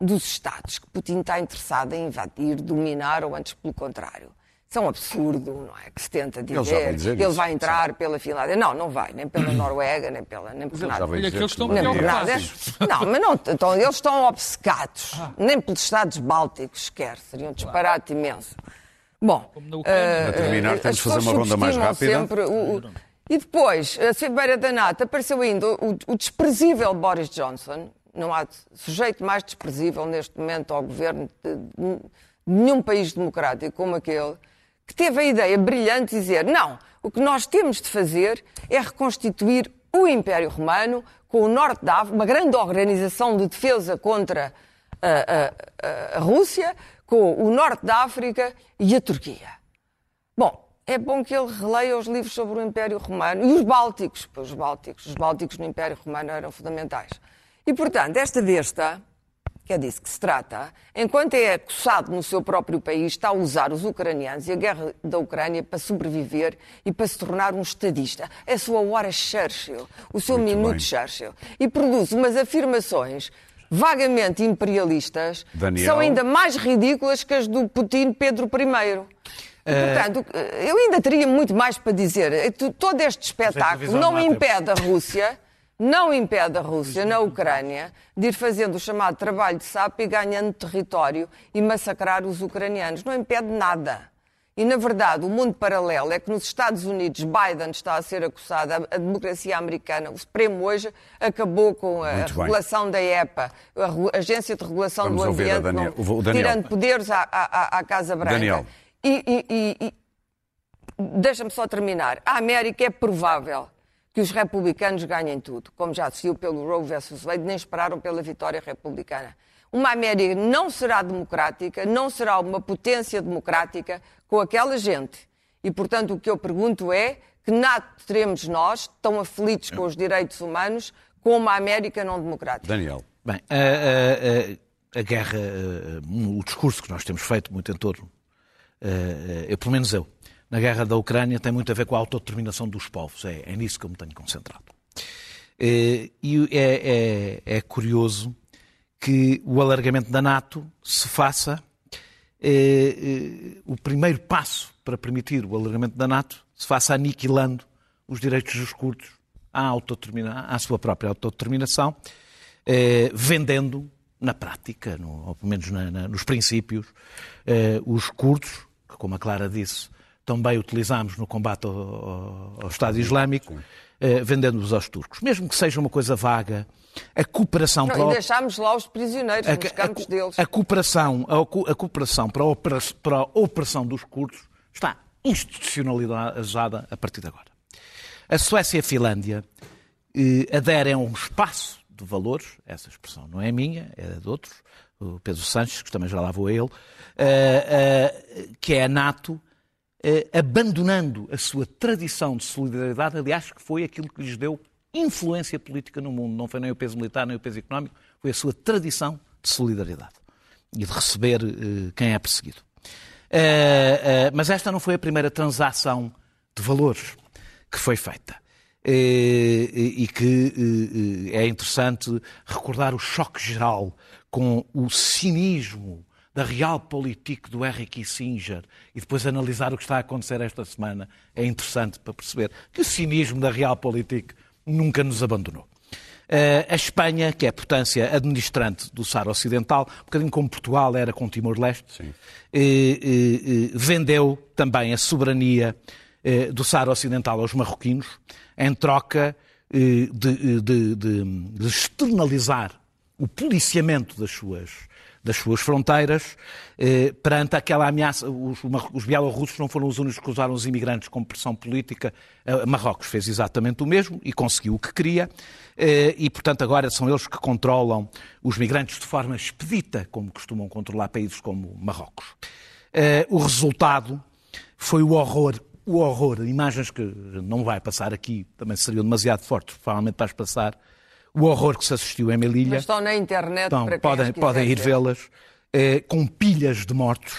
dos Estados que Putin está interessado em invadir, dominar ou antes pelo contrário. Isso é um absurdo, não é? Que se tenta dizer, já vai dizer que ele isso, vai entrar pela Finlândia. Não, não vai, nem pela Noruega, nem pela. Nem por ele nada. Olha, que eles estão não Nem por nada. Não, mas não, então, eles estão obcecados. Nem pelos Estados Bálticos sequer. Seria um disparate imenso. Bom, Como na Ucrânia. eh, Para terminar, eh, temos de fazer uma ronda mais rápida. sempre o- o- E depois, a Cimeira da NATO, apareceu ainda o, o desprezível Boris Johnson. Não há sujeito mais desprezível neste momento ao governo de, de nenhum país democrático como aquele, que teve a ideia brilhante de dizer: não, o que nós temos de fazer é reconstituir o Império Romano com o Norte da África, uma grande organização de defesa contra a, a, a Rússia, com o Norte da África e a Turquia. Bom, é bom que ele releia os livros sobre o Império Romano e os Bálticos, os Bálticos, os Bálticos no Império Romano eram fundamentais. E, portanto, esta besta, que é disso que se trata, enquanto é acossado no seu próprio país, está a usar os ucranianos e a guerra da Ucrânia para sobreviver e para se tornar um estadista. É a sua hora Churchill, o seu Muito minuto bem. Churchill. E produz umas afirmações vagamente imperialistas que Daniel. são ainda mais ridículas que as do Putin Pedro I. E, portanto, eu ainda teria muito mais para dizer. Todo este espetáculo não impede a Rússia, não impede a Rússia na Ucrânia de ir fazendo o chamado trabalho de sapo e ganhando território e massacrar os ucranianos. Não impede nada. E, na verdade, o mundo paralelo é que nos Estados Unidos Biden está a ser acusado, a democracia americana, o Supremo hoje acabou com a Muito bem. regulação da EPA, a Agência de Regulação Vamos do Ambiente, Daniel- não- tirando poderes à, à- à- à Casa Branca. Daniel. E, e- e- e- deixa-me só terminar. A América é provável que os republicanos ganhem tudo, como já se viu pelo Roe versus Wade, nem esperaram pela vitória republicana. Uma América não será democrática, não será uma potência democrática com aquela gente. E, portanto, o que eu pergunto é que nada teremos nós, tão aflitos com os direitos humanos, com uma América não democrática. Daniel. Bem, a, a- a- a guerra, eh, o discurso que nós temos feito muito em torno, eh, eu, pelo menos eu, na guerra da Ucrânia tem muito a ver com a autodeterminação dos povos. É, é nisso que eu me tenho concentrado. Eh, E é, é- é curioso que o alargamento da NATO se faça eh, eh, o primeiro passo para permitir o alargamento da NATO se faça aniquilando os direitos dos curdos à, à sua própria autodeterminação, vendendo na prática, no- ou pelo menos na- na- nos princípios, os curdos, que como a Clara disse, também utilizámos no combate ao, ao- ao Estado Islâmico, eh, vendendo-os aos turcos. Mesmo que seja uma coisa vaga, a cooperação Não, para o- e deixámos lá os prisioneiros a, nos campos a- deles. a cooperação, a, a cooperação para a, opera- para a opressão dos curdos está institucionalizada a partir de agora. A Suécia e a Finlândia eh, aderem a um espaço de valores, essa expressão não é minha, é de outros, o Pedro Sanches, que também já lá vou a ele, eh, eh, que é a NATO, abandonando a sua tradição de solidariedade, aliás, que foi aquilo que lhes deu influência política no mundo. Não foi nem o peso militar, nem o peso económico, foi a sua tradição de solidariedade e de receber eh, quem é perseguido. Eh, eh, mas esta não foi a primeira transação de valores que foi feita. Eh, e que eh, eh, é interessante recordar o choque geral com o cinismo da Realpolitik do Henry Kissinger e depois analisar o que está a acontecer esta semana é interessante para perceber que o cinismo da Realpolitik nunca nos abandonou. Eh, a Espanha, que é a potência administrante do Saara Ocidental, um bocadinho como Portugal era com Timor-Leste, eh, eh, vendeu também a soberania do Saara Ocidental aos marroquinos, em troca de, de- de- de externalizar o policiamento das suas, das suas fronteiras eh, perante aquela ameaça. Os, os bielorrussos não foram os únicos que usaram os imigrantes como pressão política. Eh, Marrocos fez exatamente o mesmo e conseguiu o que queria. Eh, e, portanto, agora são eles que controlam os migrantes de forma expedita, como costumam controlar países como Marrocos. Eh, o resultado foi o horror, o horror, imagens que não vai passar aqui, também seriam demasiado fortes, provavelmente vais passar, o horror que se assistiu em Melilla. Mas estão na internet Então, para podem, podem ir vê-las, eh, com pilhas de mortos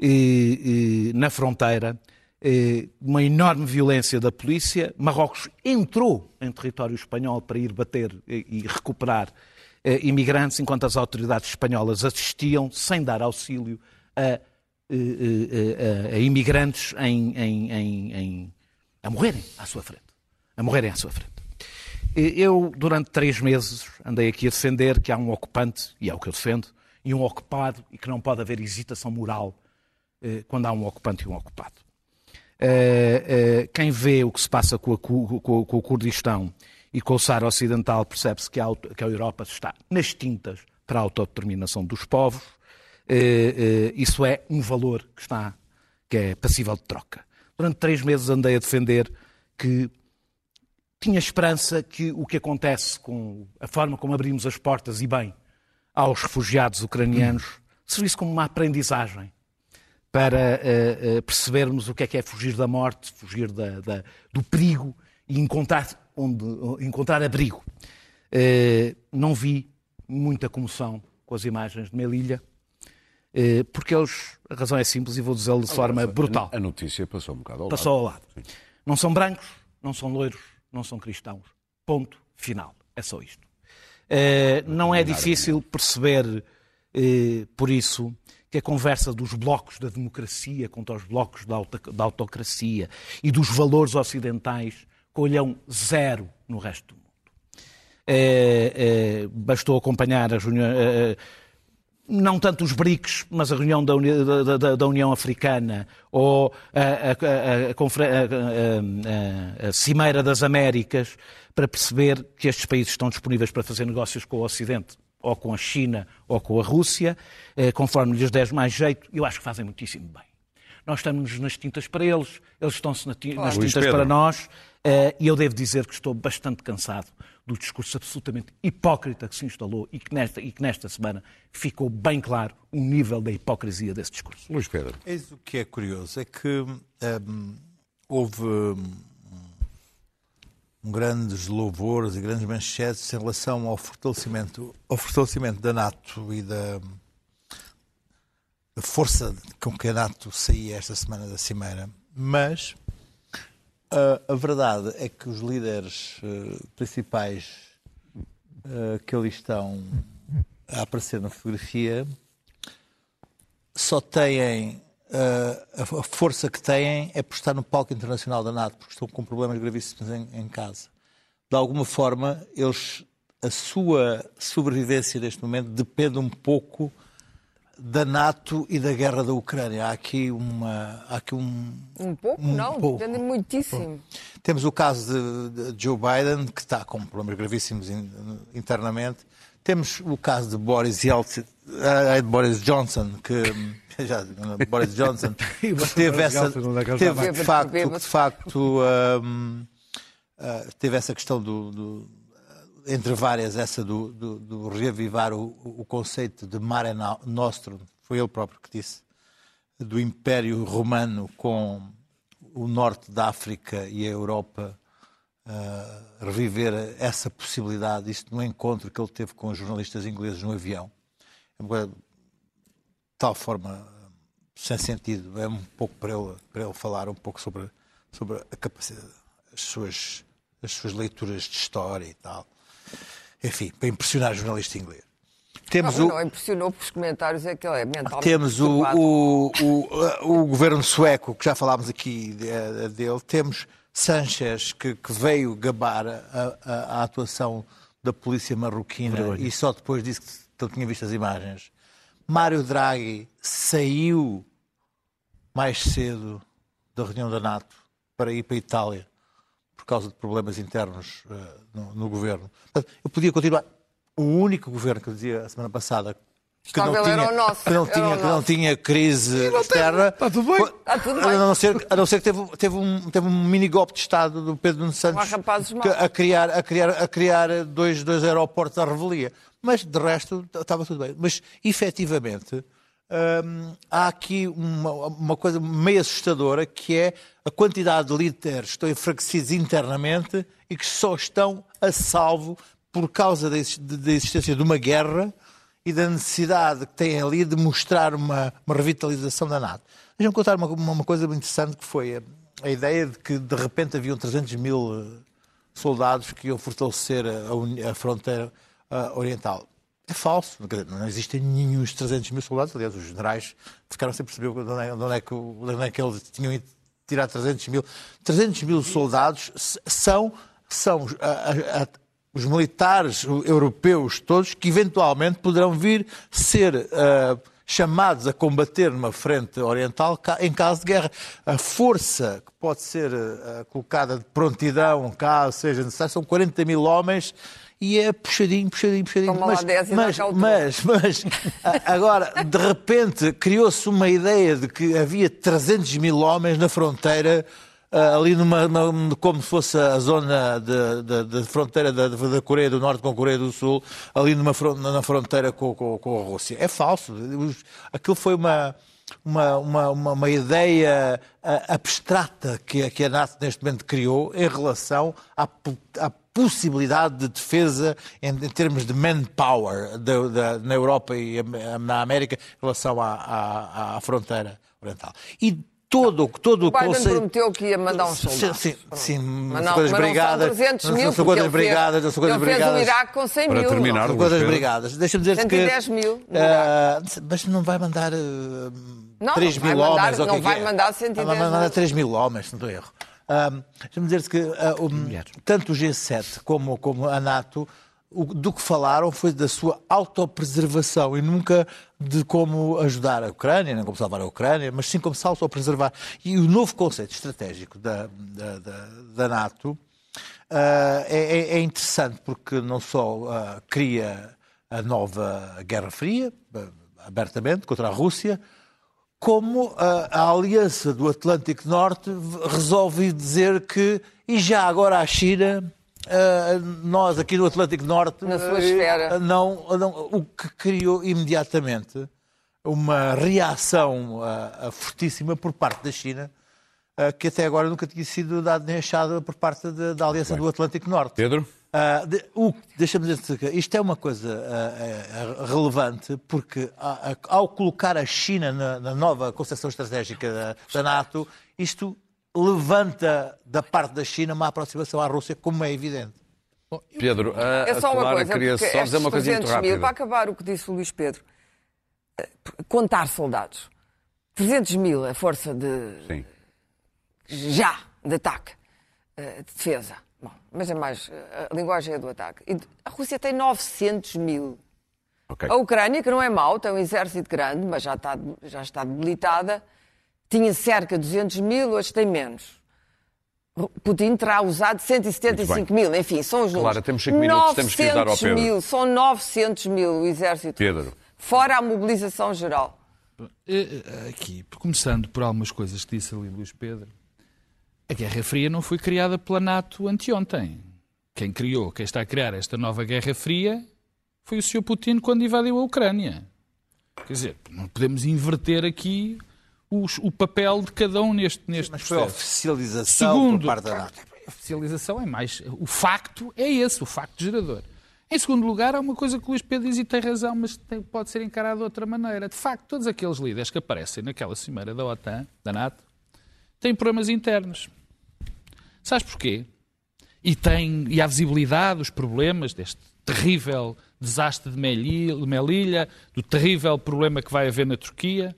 eh, eh, na fronteira, uma enorme violência da polícia. Marrocos entrou em território espanhol para ir bater e, e recuperar eh, imigrantes, enquanto as autoridades espanholas assistiam, sem dar auxílio, a, eh, eh, a- a imigrantes em- em- em- a morrerem à sua frente. A morrerem à sua frente. Eu, durante três meses, andei aqui a defender que há um ocupante, e é o que eu defendo, e um ocupado, e que não pode haver hesitação moral eh, quando há um ocupante e um ocupado. Eh, eh, Quem vê o que se passa com, a com o- Kurdistão e com o Saara Ocidental percebe-se que, a que a Europa está nas tintas para a autodeterminação dos povos. Isso é um valor que está, que é passível de troca. Durante três meses andei a defender que tinha esperança que o que acontece com a forma como abrimos as portas e bem aos refugiados ucranianos servisse como uma aprendizagem para uh, uh, percebermos o que é que é fugir da morte, fugir da, da, do perigo e encontrar, onde, encontrar abrigo. Uh, não vi muita comoção com as imagens de Melilha, porque eles, a razão é simples e vou dizê-lo de forma brutal. A notícia passou um bocado ao lado. Passou ao lado. Sim. Não são brancos, não são loiros, não são cristãos. Ponto final. É só isto. não é difícil perceber, por isso, que a conversa dos blocos da democracia contra os blocos da autocracia e dos valores ocidentais colham zero no resto do mundo. É, bastou acompanhar as reuniões, não tanto os BRICS, mas a reunião da, da, da, da União Africana ou a, a, a, a, Cimeira das Américas para perceber que estes países estão disponíveis para fazer negócios com o Ocidente ou com a China ou com a Rússia, eh, conforme lhes der mais jeito, eu acho que fazem muitíssimo bem. Nós estamos nas tintas para eles, eles estão-se nas tintas para nós, eh, e eu devo dizer que estou bastante cansado do discurso absolutamente hipócrita que se instalou e que nesta, e que nesta semana ficou bem claro o nível da hipocrisia desse discurso. Luís Pedro. Eis o que é curioso, é que hum, houve grandes louvores e grandes manchetes em relação ao fortalecimento, ao fortalecimento da NATO e da, da força com que a NATO saía esta semana da Cimeira, mas a, a verdade é que os líderes uh, principais uh, que ali estão a aparecer na fotografia só têm uh, a força que têm é por estar no palco internacional da NATO, porque estão com problemas gravíssimos em, em casa. De alguma forma, eles, a sua sobrevivência neste momento depende um pouco da NATO e da guerra da Ucrânia. Há aqui uma. Há aqui um, um pouco, um não, pouco. depende muitíssimo. Temos o caso de, de, Joe Biden, que está com problemas gravíssimos internamente. Temos o caso de Boris Yeltsin, uh, Boris Johnson, que já, Boris Johnson teve essa, teve de facto, de facto um, uh, teve essa questão do, do, entre várias essa do, do, do reavivar o, o, conceito de Mare Nostrum, foi ele próprio que disse, do Império Romano com o norte da África e a Europa uh, reviver essa possibilidade, isto no encontro que ele teve com os jornalistas ingleses no avião. É uma tal forma sem sentido. É um pouco para ele, para ele falar um pouco sobre, sobre a capacidade, as suas, as suas leituras de história e tal. Enfim, para impressionar o jornalista inglês. Temos não, o... não impressionou porque os comentários é que ele é mentalmente Temos o, o, o, o, governo sueco, que já falámos aqui dele. Temos Sanchez, que, que veio gabar a, a, a, atuação da polícia marroquina e só depois disse que ele tinha visto as imagens. Mário Draghi saiu mais cedo da reunião da NATO para ir para a Itália causa de problemas internos uh, no, no, governo. Eu podia continuar. O único governo que eu dizia a semana passada que não, tinha, nosso, que, não tinha, que não tinha crise externa. Está tudo bem. Está tudo bem. A não ser, a não ser que teve, teve, um, teve um mini golpe de Estado do Pedro Nuno Santos a, criar, a, criar, a criar dois, dois aeroportos à revelia. Mas, de resto, estava tudo bem. Mas, efetivamente, há aqui uma, uma, coisa meio assustadora, que é a quantidade de líderes que estão enfraquecidos internamente e que só estão a salvo por causa da existência de uma guerra e da necessidade que têm ali de mostrar uma, uma revitalização da NATO. Deixa-me contar uma, uma, coisa muito interessante, que foi a, a, ideia de que, de repente, haviam 300 mil soldados que iam fortalecer a, a fronteira uh, oriental. É falso, não existem nenhum 300 mil soldados. Aliás, os generais ficaram sem perceber de onde é, de onde é, que, de onde é que eles tinham ido tirar 300 mil. 300 mil soldados são, são a, a, os militares europeus todos que eventualmente poderão vir ser uh, chamados a combater numa frente oriental em caso de guerra. A força que pode ser uh, colocada de prontidão, caso seja necessário, são 40 mil homens e é puxadinho, puxadinho, puxadinho. Mas, mas, mas, mas, agora, de repente, criou-se uma ideia de que havia 300 mil homens na fronteira ah, ali numa, como se fosse a zona de fronteira da, da Coreia do Norte com a Coreia do Sul, ali numa, na fronteira com, com- com a Rússia. É falso. Aquilo foi uma, uma, uma, uma, uma ideia ah, abstrata que, a- que a NATO neste momento criou em relação à, à possibilidade de defesa em, em termos de manpower da- da- na Europa e na América em relação à, à, à fronteira oriental. E todo, o- todo o O Biden conceito... prometeu que ia mandar uns Sim, soldados. sim, sim, Mas não, mas não brigadas, são 300 não mil, são porque coisas ele brigadas, fez, não são coisas ele fez brigadas. o Iraque com 100 Para mil. terminar, São Luís coisas brigadas. Deixa-me dizer que. 110 mil Ah, mas não vai mandar uh, Não, 3 não mil mandar- homens. não que é vai é? mandar 110 Vai mandar mil. 3 mil homens, se não estou em erro. Ah, Deixa-me dizer que o- tanto o G7 como, como a NATO, o- do que falaram foi da sua autopreservação e nunca de como ajudar a Ucrânia, nem como salvar a Ucrânia, mas sim como se autopreservar. E o novo conceito estratégico da, da, da, da NATO ah, é, é- interessante porque não só ah, cria a nova Guerra Fria, abertamente, contra a Rússia, como ah, a Aliança do Atlântico Norte resolve dizer que, e já agora a China, ah, nós aqui no Atlântico Norte, Na sua esfera. não, não, o que criou imediatamente uma reação ah, fortíssima por parte da China, que até agora nunca tinha sido dado nem achado por parte de- da Aliança do Atlântico Norte. Pedro? Ah, de- Deixa-me dizer que isto é uma coisa ah, relevante, porque ao colocar a China na, na nova concepção estratégica da, da NATO, isto levanta da parte da China uma aproximação à Rússia, como é evidente. Pedro, a, É a só uma coisa, queria só dizer uma coisa muito 300 mil, rápida. para acabar o que disse o Luís Pedro, contar soldados. 300 mil é força de Sim. já de ataque, eh, de defesa. Bom, mas é mais, eh, a linguagem é do ataque. A Rússia tem 900 mil. Ok. A Ucrânia, que não é mau, tem um exército grande, mas já está, já está debilitada, tinha cerca de 200 mil, hoje tem menos. Putin terá usado 175 mil, enfim, são os números. Clara, temos cinco minutos, temos que ir dar ao 900 Pedro. mil, são 900 mil o exército. Pedro. Fora a mobilização geral. Eh, eh, Aqui, começando por algumas coisas que disse ali Luís Pedro, a Guerra Fria não foi criada pela NATO anteontem. Quem criou, quem está a criar esta nova Guerra Fria foi o Sr. Putin quando invadiu a Ucrânia. Quer dizer, não podemos inverter aqui os- o papel de cada um neste, neste Mas foi a processo. oficialização Segundo, por parte da NATO. a oficialização é mais. O facto é esse, o facto gerador. Em segundo lugar, há uma coisa que o Luís Pedro diz e tem razão, mas tem- pode ser encarado de outra maneira. De facto, todos aqueles líderes que aparecem naquela cimeira da OTAN, da NATO, têm problemas internos. Sabes porquê? E, tem, e há visibilidade dos problemas deste terrível desastre de Melilha, do terrível problema que vai haver na Turquia.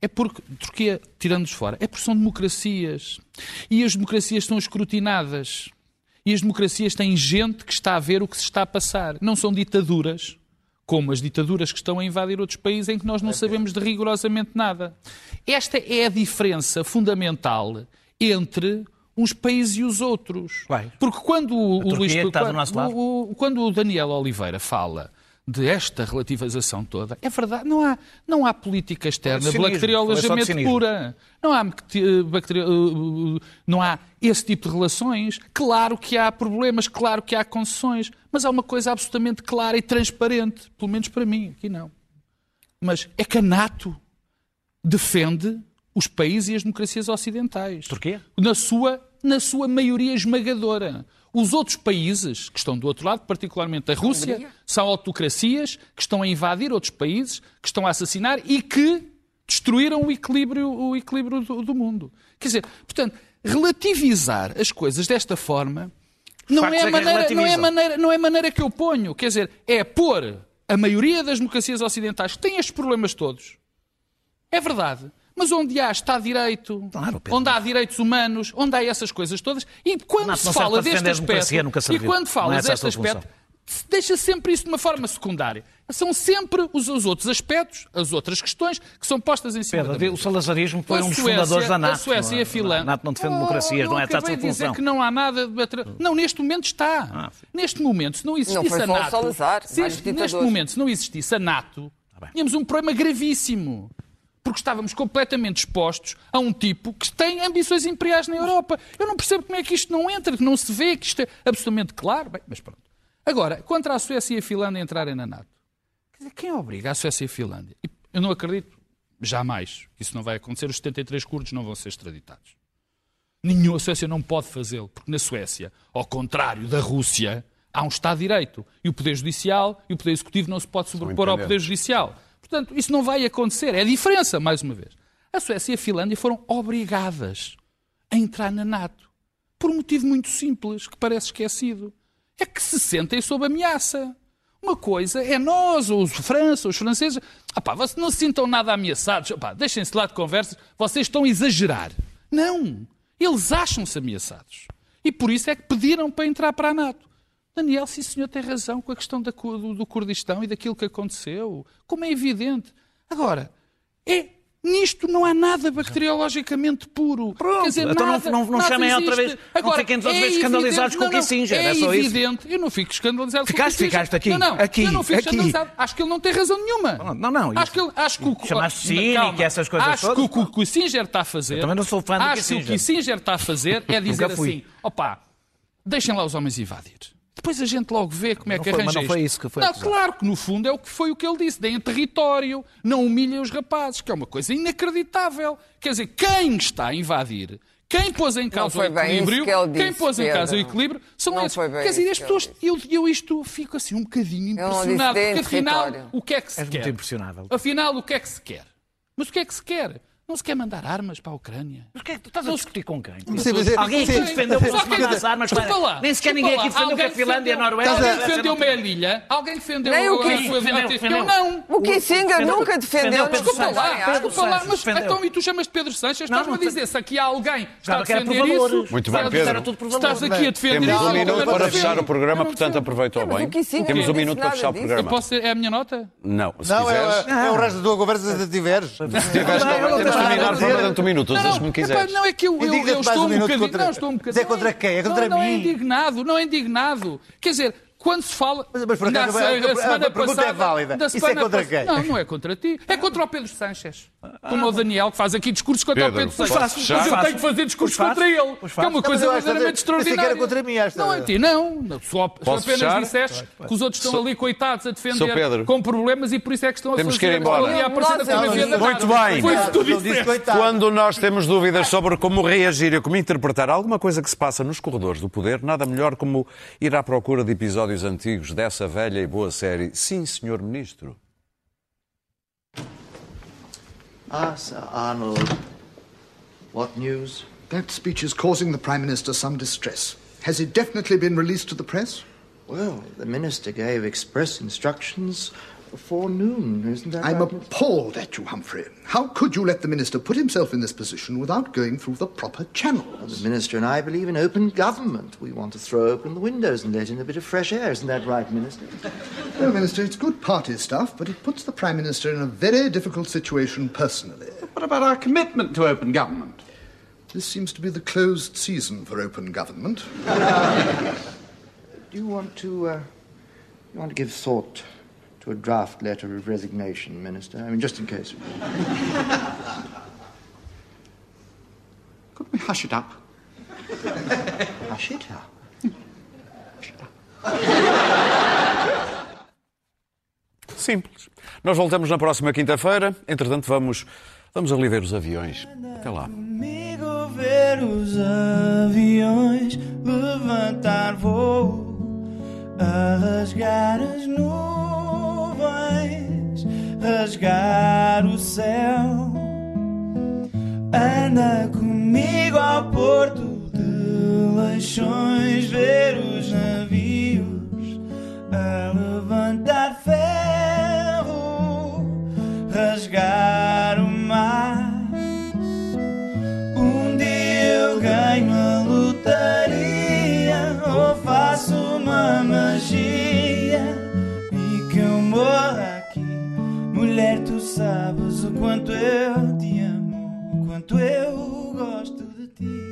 É porque, Turquia, tirando-nos fora, é porque são democracias. E as democracias são escrutinadas. E as democracias têm gente que está a ver o que se está a passar. Não são ditaduras, como as ditaduras que estão a invadir outros países em que nós não sabemos de rigorosamente nada. Esta é a diferença fundamental entre uns países e os outros. Porque quando o, Luís o- quando o Daniel Oliveira fala de esta relativização toda, é verdade, não há, não há política externa cinismo, bacteriologicamente pura. Não há, bacte- bacteri- uh, não há esse tipo de relações. Claro que há problemas, claro que há concessões, mas há uma coisa absolutamente clara e transparente, pelo menos para mim, aqui não. Mas é que a NATO defende os países e as democracias ocidentais. Turquia? Na sua, na sua maioria esmagadora. Os outros países que estão do outro lado, particularmente a Rússia, são autocracias que estão a invadir outros países, que estão a assassinar e que destruíram o equilíbrio, o equilíbrio do, do mundo. Quer dizer, portanto, relativizar as coisas desta forma não factos é, é a maneira, não, é maneira, não é maneira que eu ponho. Quer dizer, é pôr a maioria das democracias ocidentais que têm estes problemas todos. É verdade. Mas onde há Estado de Direito, Claro, onde há direitos humanos, onde há essas coisas todas, e quando Não, se não fala deste aspecto, e quando Não é falas a deste aspecto, deixa sempre isso de uma forma secundária. São sempre os, os outros aspectos, as outras questões que são postas em cima da Pedro, mesa. o salazarismo foi A um dos Suécia- fundadores da NATO. A Suécia e não é? a Finlândia. A NATO não defende democracias, Oh, não é essa a acabei sua de dizer que não há nada Não, neste momento está. Neste momento, se não existisse Não foi a NATO. Salazar, se neste momento, se não existisse a NATO, bem. tínhamos um problema gravíssimo. porque estávamos completamente expostos a um tipo que tem ambições imperiais na Europa. Eu não percebo como é que isto não entra, que não se vê, que isto é absolutamente claro. Bem, mas pronto. Agora, contra a Suécia e a Finlândia entrarem na NATO, quer dizer, quem obriga a Suécia e a Finlândia? Eu não acredito, jamais, que isso não vai acontecer. Os 73 curdos não vão ser extraditados. Nenhuma a Suécia não pode fazê-lo, porque na Suécia, ao contrário da Rússia, há um Estado de Direito. E o Poder Judicial e o Poder Executivo não se pode sobrepor ao Poder Judicial. Portanto, isso não vai acontecer. É a diferença, mais uma vez. A Suécia e a Finlândia foram obrigadas a entrar na NATO. Por um motivo muito simples, que parece esquecido. É que se sentem sob ameaça. Uma coisa é nós, os França, os franceses. Ah pá, vocês não se sintam nada ameaçados. Ah pá, deixem-se lá de conversas. Vocês estão a exagerar. Não. Eles acham-se ameaçados. E por isso é que pediram para entrar para a NATO. Daniel, sim senhor, tem razão com a questão da, do, do Kurdistão e daquilo que aconteceu. Como é evidente. Agora, é Nisto não há nada bacteriologicamente puro. Pronto, Quer dizer, então não- nada, não- não nada chamem outra existe. vez- não fiquem outra vez escandalizados evidente- com o não, não, Kissinger, É, é só isso. evidente. Eu não fico escandalizado Ficaste- com o Kissinger. ficaste aqui, Não, não, aqui, eu não fico aqui. escandalizado. Acho que ele não tem razão nenhuma. Não, não, isso- Acho que, ele- acho que o Chamaste cínico e essas coisas Acho todas. que o que o Kissinger está a fazer... Eu também não sou fã do Acho que Kissinger. o Kissinger está a fazer é dizer assim, opá, deixem lá os homens invadir. Depois a gente logo vê como é Não que foi- arranja mas não foi isto. isso que foi Não, acusado. claro que no fundo é o que foi o que ele disse. Deem território, não humilhem os rapazes, que é uma coisa inacreditável. Quer dizer, quem está a invadir, quem pôs em causa o foi equilíbrio, que ele quem disse, pôs em causa o equilíbrio, são Não esses. foi bem Quer dizer, as pessoas, eu, eu isto fico assim um bocadinho disse impressionado, porque afinal, território. o que é que se És quer? muito impressionável. Afinal, o que é que se quer? Mas o que é que se quer? Não se quer mandar armas para a Ucrânia. Mas o que é que tu estás a discutir com quem? Mas é- Alguém aqui defendeu Só as quem- armas, armas para- Nem sequer ninguém aqui defendeu que a Finlândia e a Noruega... Alguém defendeu uma- Melilha? Alguém defendeu a- que- Eu não. O Kissinger nunca defendeu Desculpa lá. Pedro desculpa lá, mas então e tu chamas de Pedro Sanches? Estás-me a não, dizer se aqui há alguém que está a que defender isso. Muito bem, estás- Pedro. Estás aqui a defender Temos isso. um eu minuto não para fechar o programa, não portanto aproveitou Mas bem. Temos não um minuto para fechar o programa. é a minha nota? Não, se Não, quiseres. é, é o resto da tua conversa se tiveres. Se tiveres, Não, não terminar dizer. durante um minuto, usas como epá, quiseres. não é que eu, eu, eu estou um um bocadinho. contra- Não, estou um bocadinho. é contra quem? É contra não, Não é mim. indignado, não é indignado. Quer dizer, quando se fala. Mas- mas por acaso, na- a- a- a semana a pergunta é passada- válida. da Isso é contra quem? Não, não é contra ti. É contra o Pedro Sanches. Como o Daniel, que faz aqui discursos contra Pedro, o Pedro Sanches. fechar? Mas eu Faço. tenho que fazer discursos faço. contra ele. Que é uma faço. coisa eu verdadeiramente pensei que era extraordinária. contra mim esta Não é ti, não. Só, só apenas fechar? disseste que os outros estão ali coitados a defender Pedro. com problemas e por isso é que estão a Temos que ir fazer embora. Muito bem. Foi isso que tu disseste. Quando nós temos dúvidas sobre como reagir e como interpretar alguma coisa que se passa nos corredores do poder, nada melhor como ir à procura de episódios antigos dessa velha e boa série Sim, Senhor Ministro. Ah, Sir Arnold. What news? That speech is causing the Prime Minister some distress. Has it definitely been released to the press? Well, the Minister gave express instructions before noon, isn't that I'm right? appalled at you, Humphrey. How could you let the Minister put himself in this position without going through the proper channels? The Minister and I believe in open government. We want to throw open the windows and let in a bit of fresh air, isn't that right, Minister? No, Minister, it's good party stuff, but it puts the Prime Minister in a very difficult situation personally. What about our commitment to open government? This seems to be the closed season for open government. Do you want to, uh, you want to give thought to a draft letter of resignation, Minister? I mean, just in case. Could we hush it up? Hush it up. Simples. Nós voltamos na próxima quinta-feira. Entretanto, vamos, vamos ali ver os aviões. Até lá. Comigo ver os aviões levantar voo, a rasgar as nuvens, rasgar o céu. Anda comigo ao porto de Leixões, ver os navios a levantar ferro, rasgar o mar. Um dia eu ganho a lotaria ou faço uma magia e que eu morra. Mulher, tu sabes o quanto eu te amo, o quanto eu gosto de ti.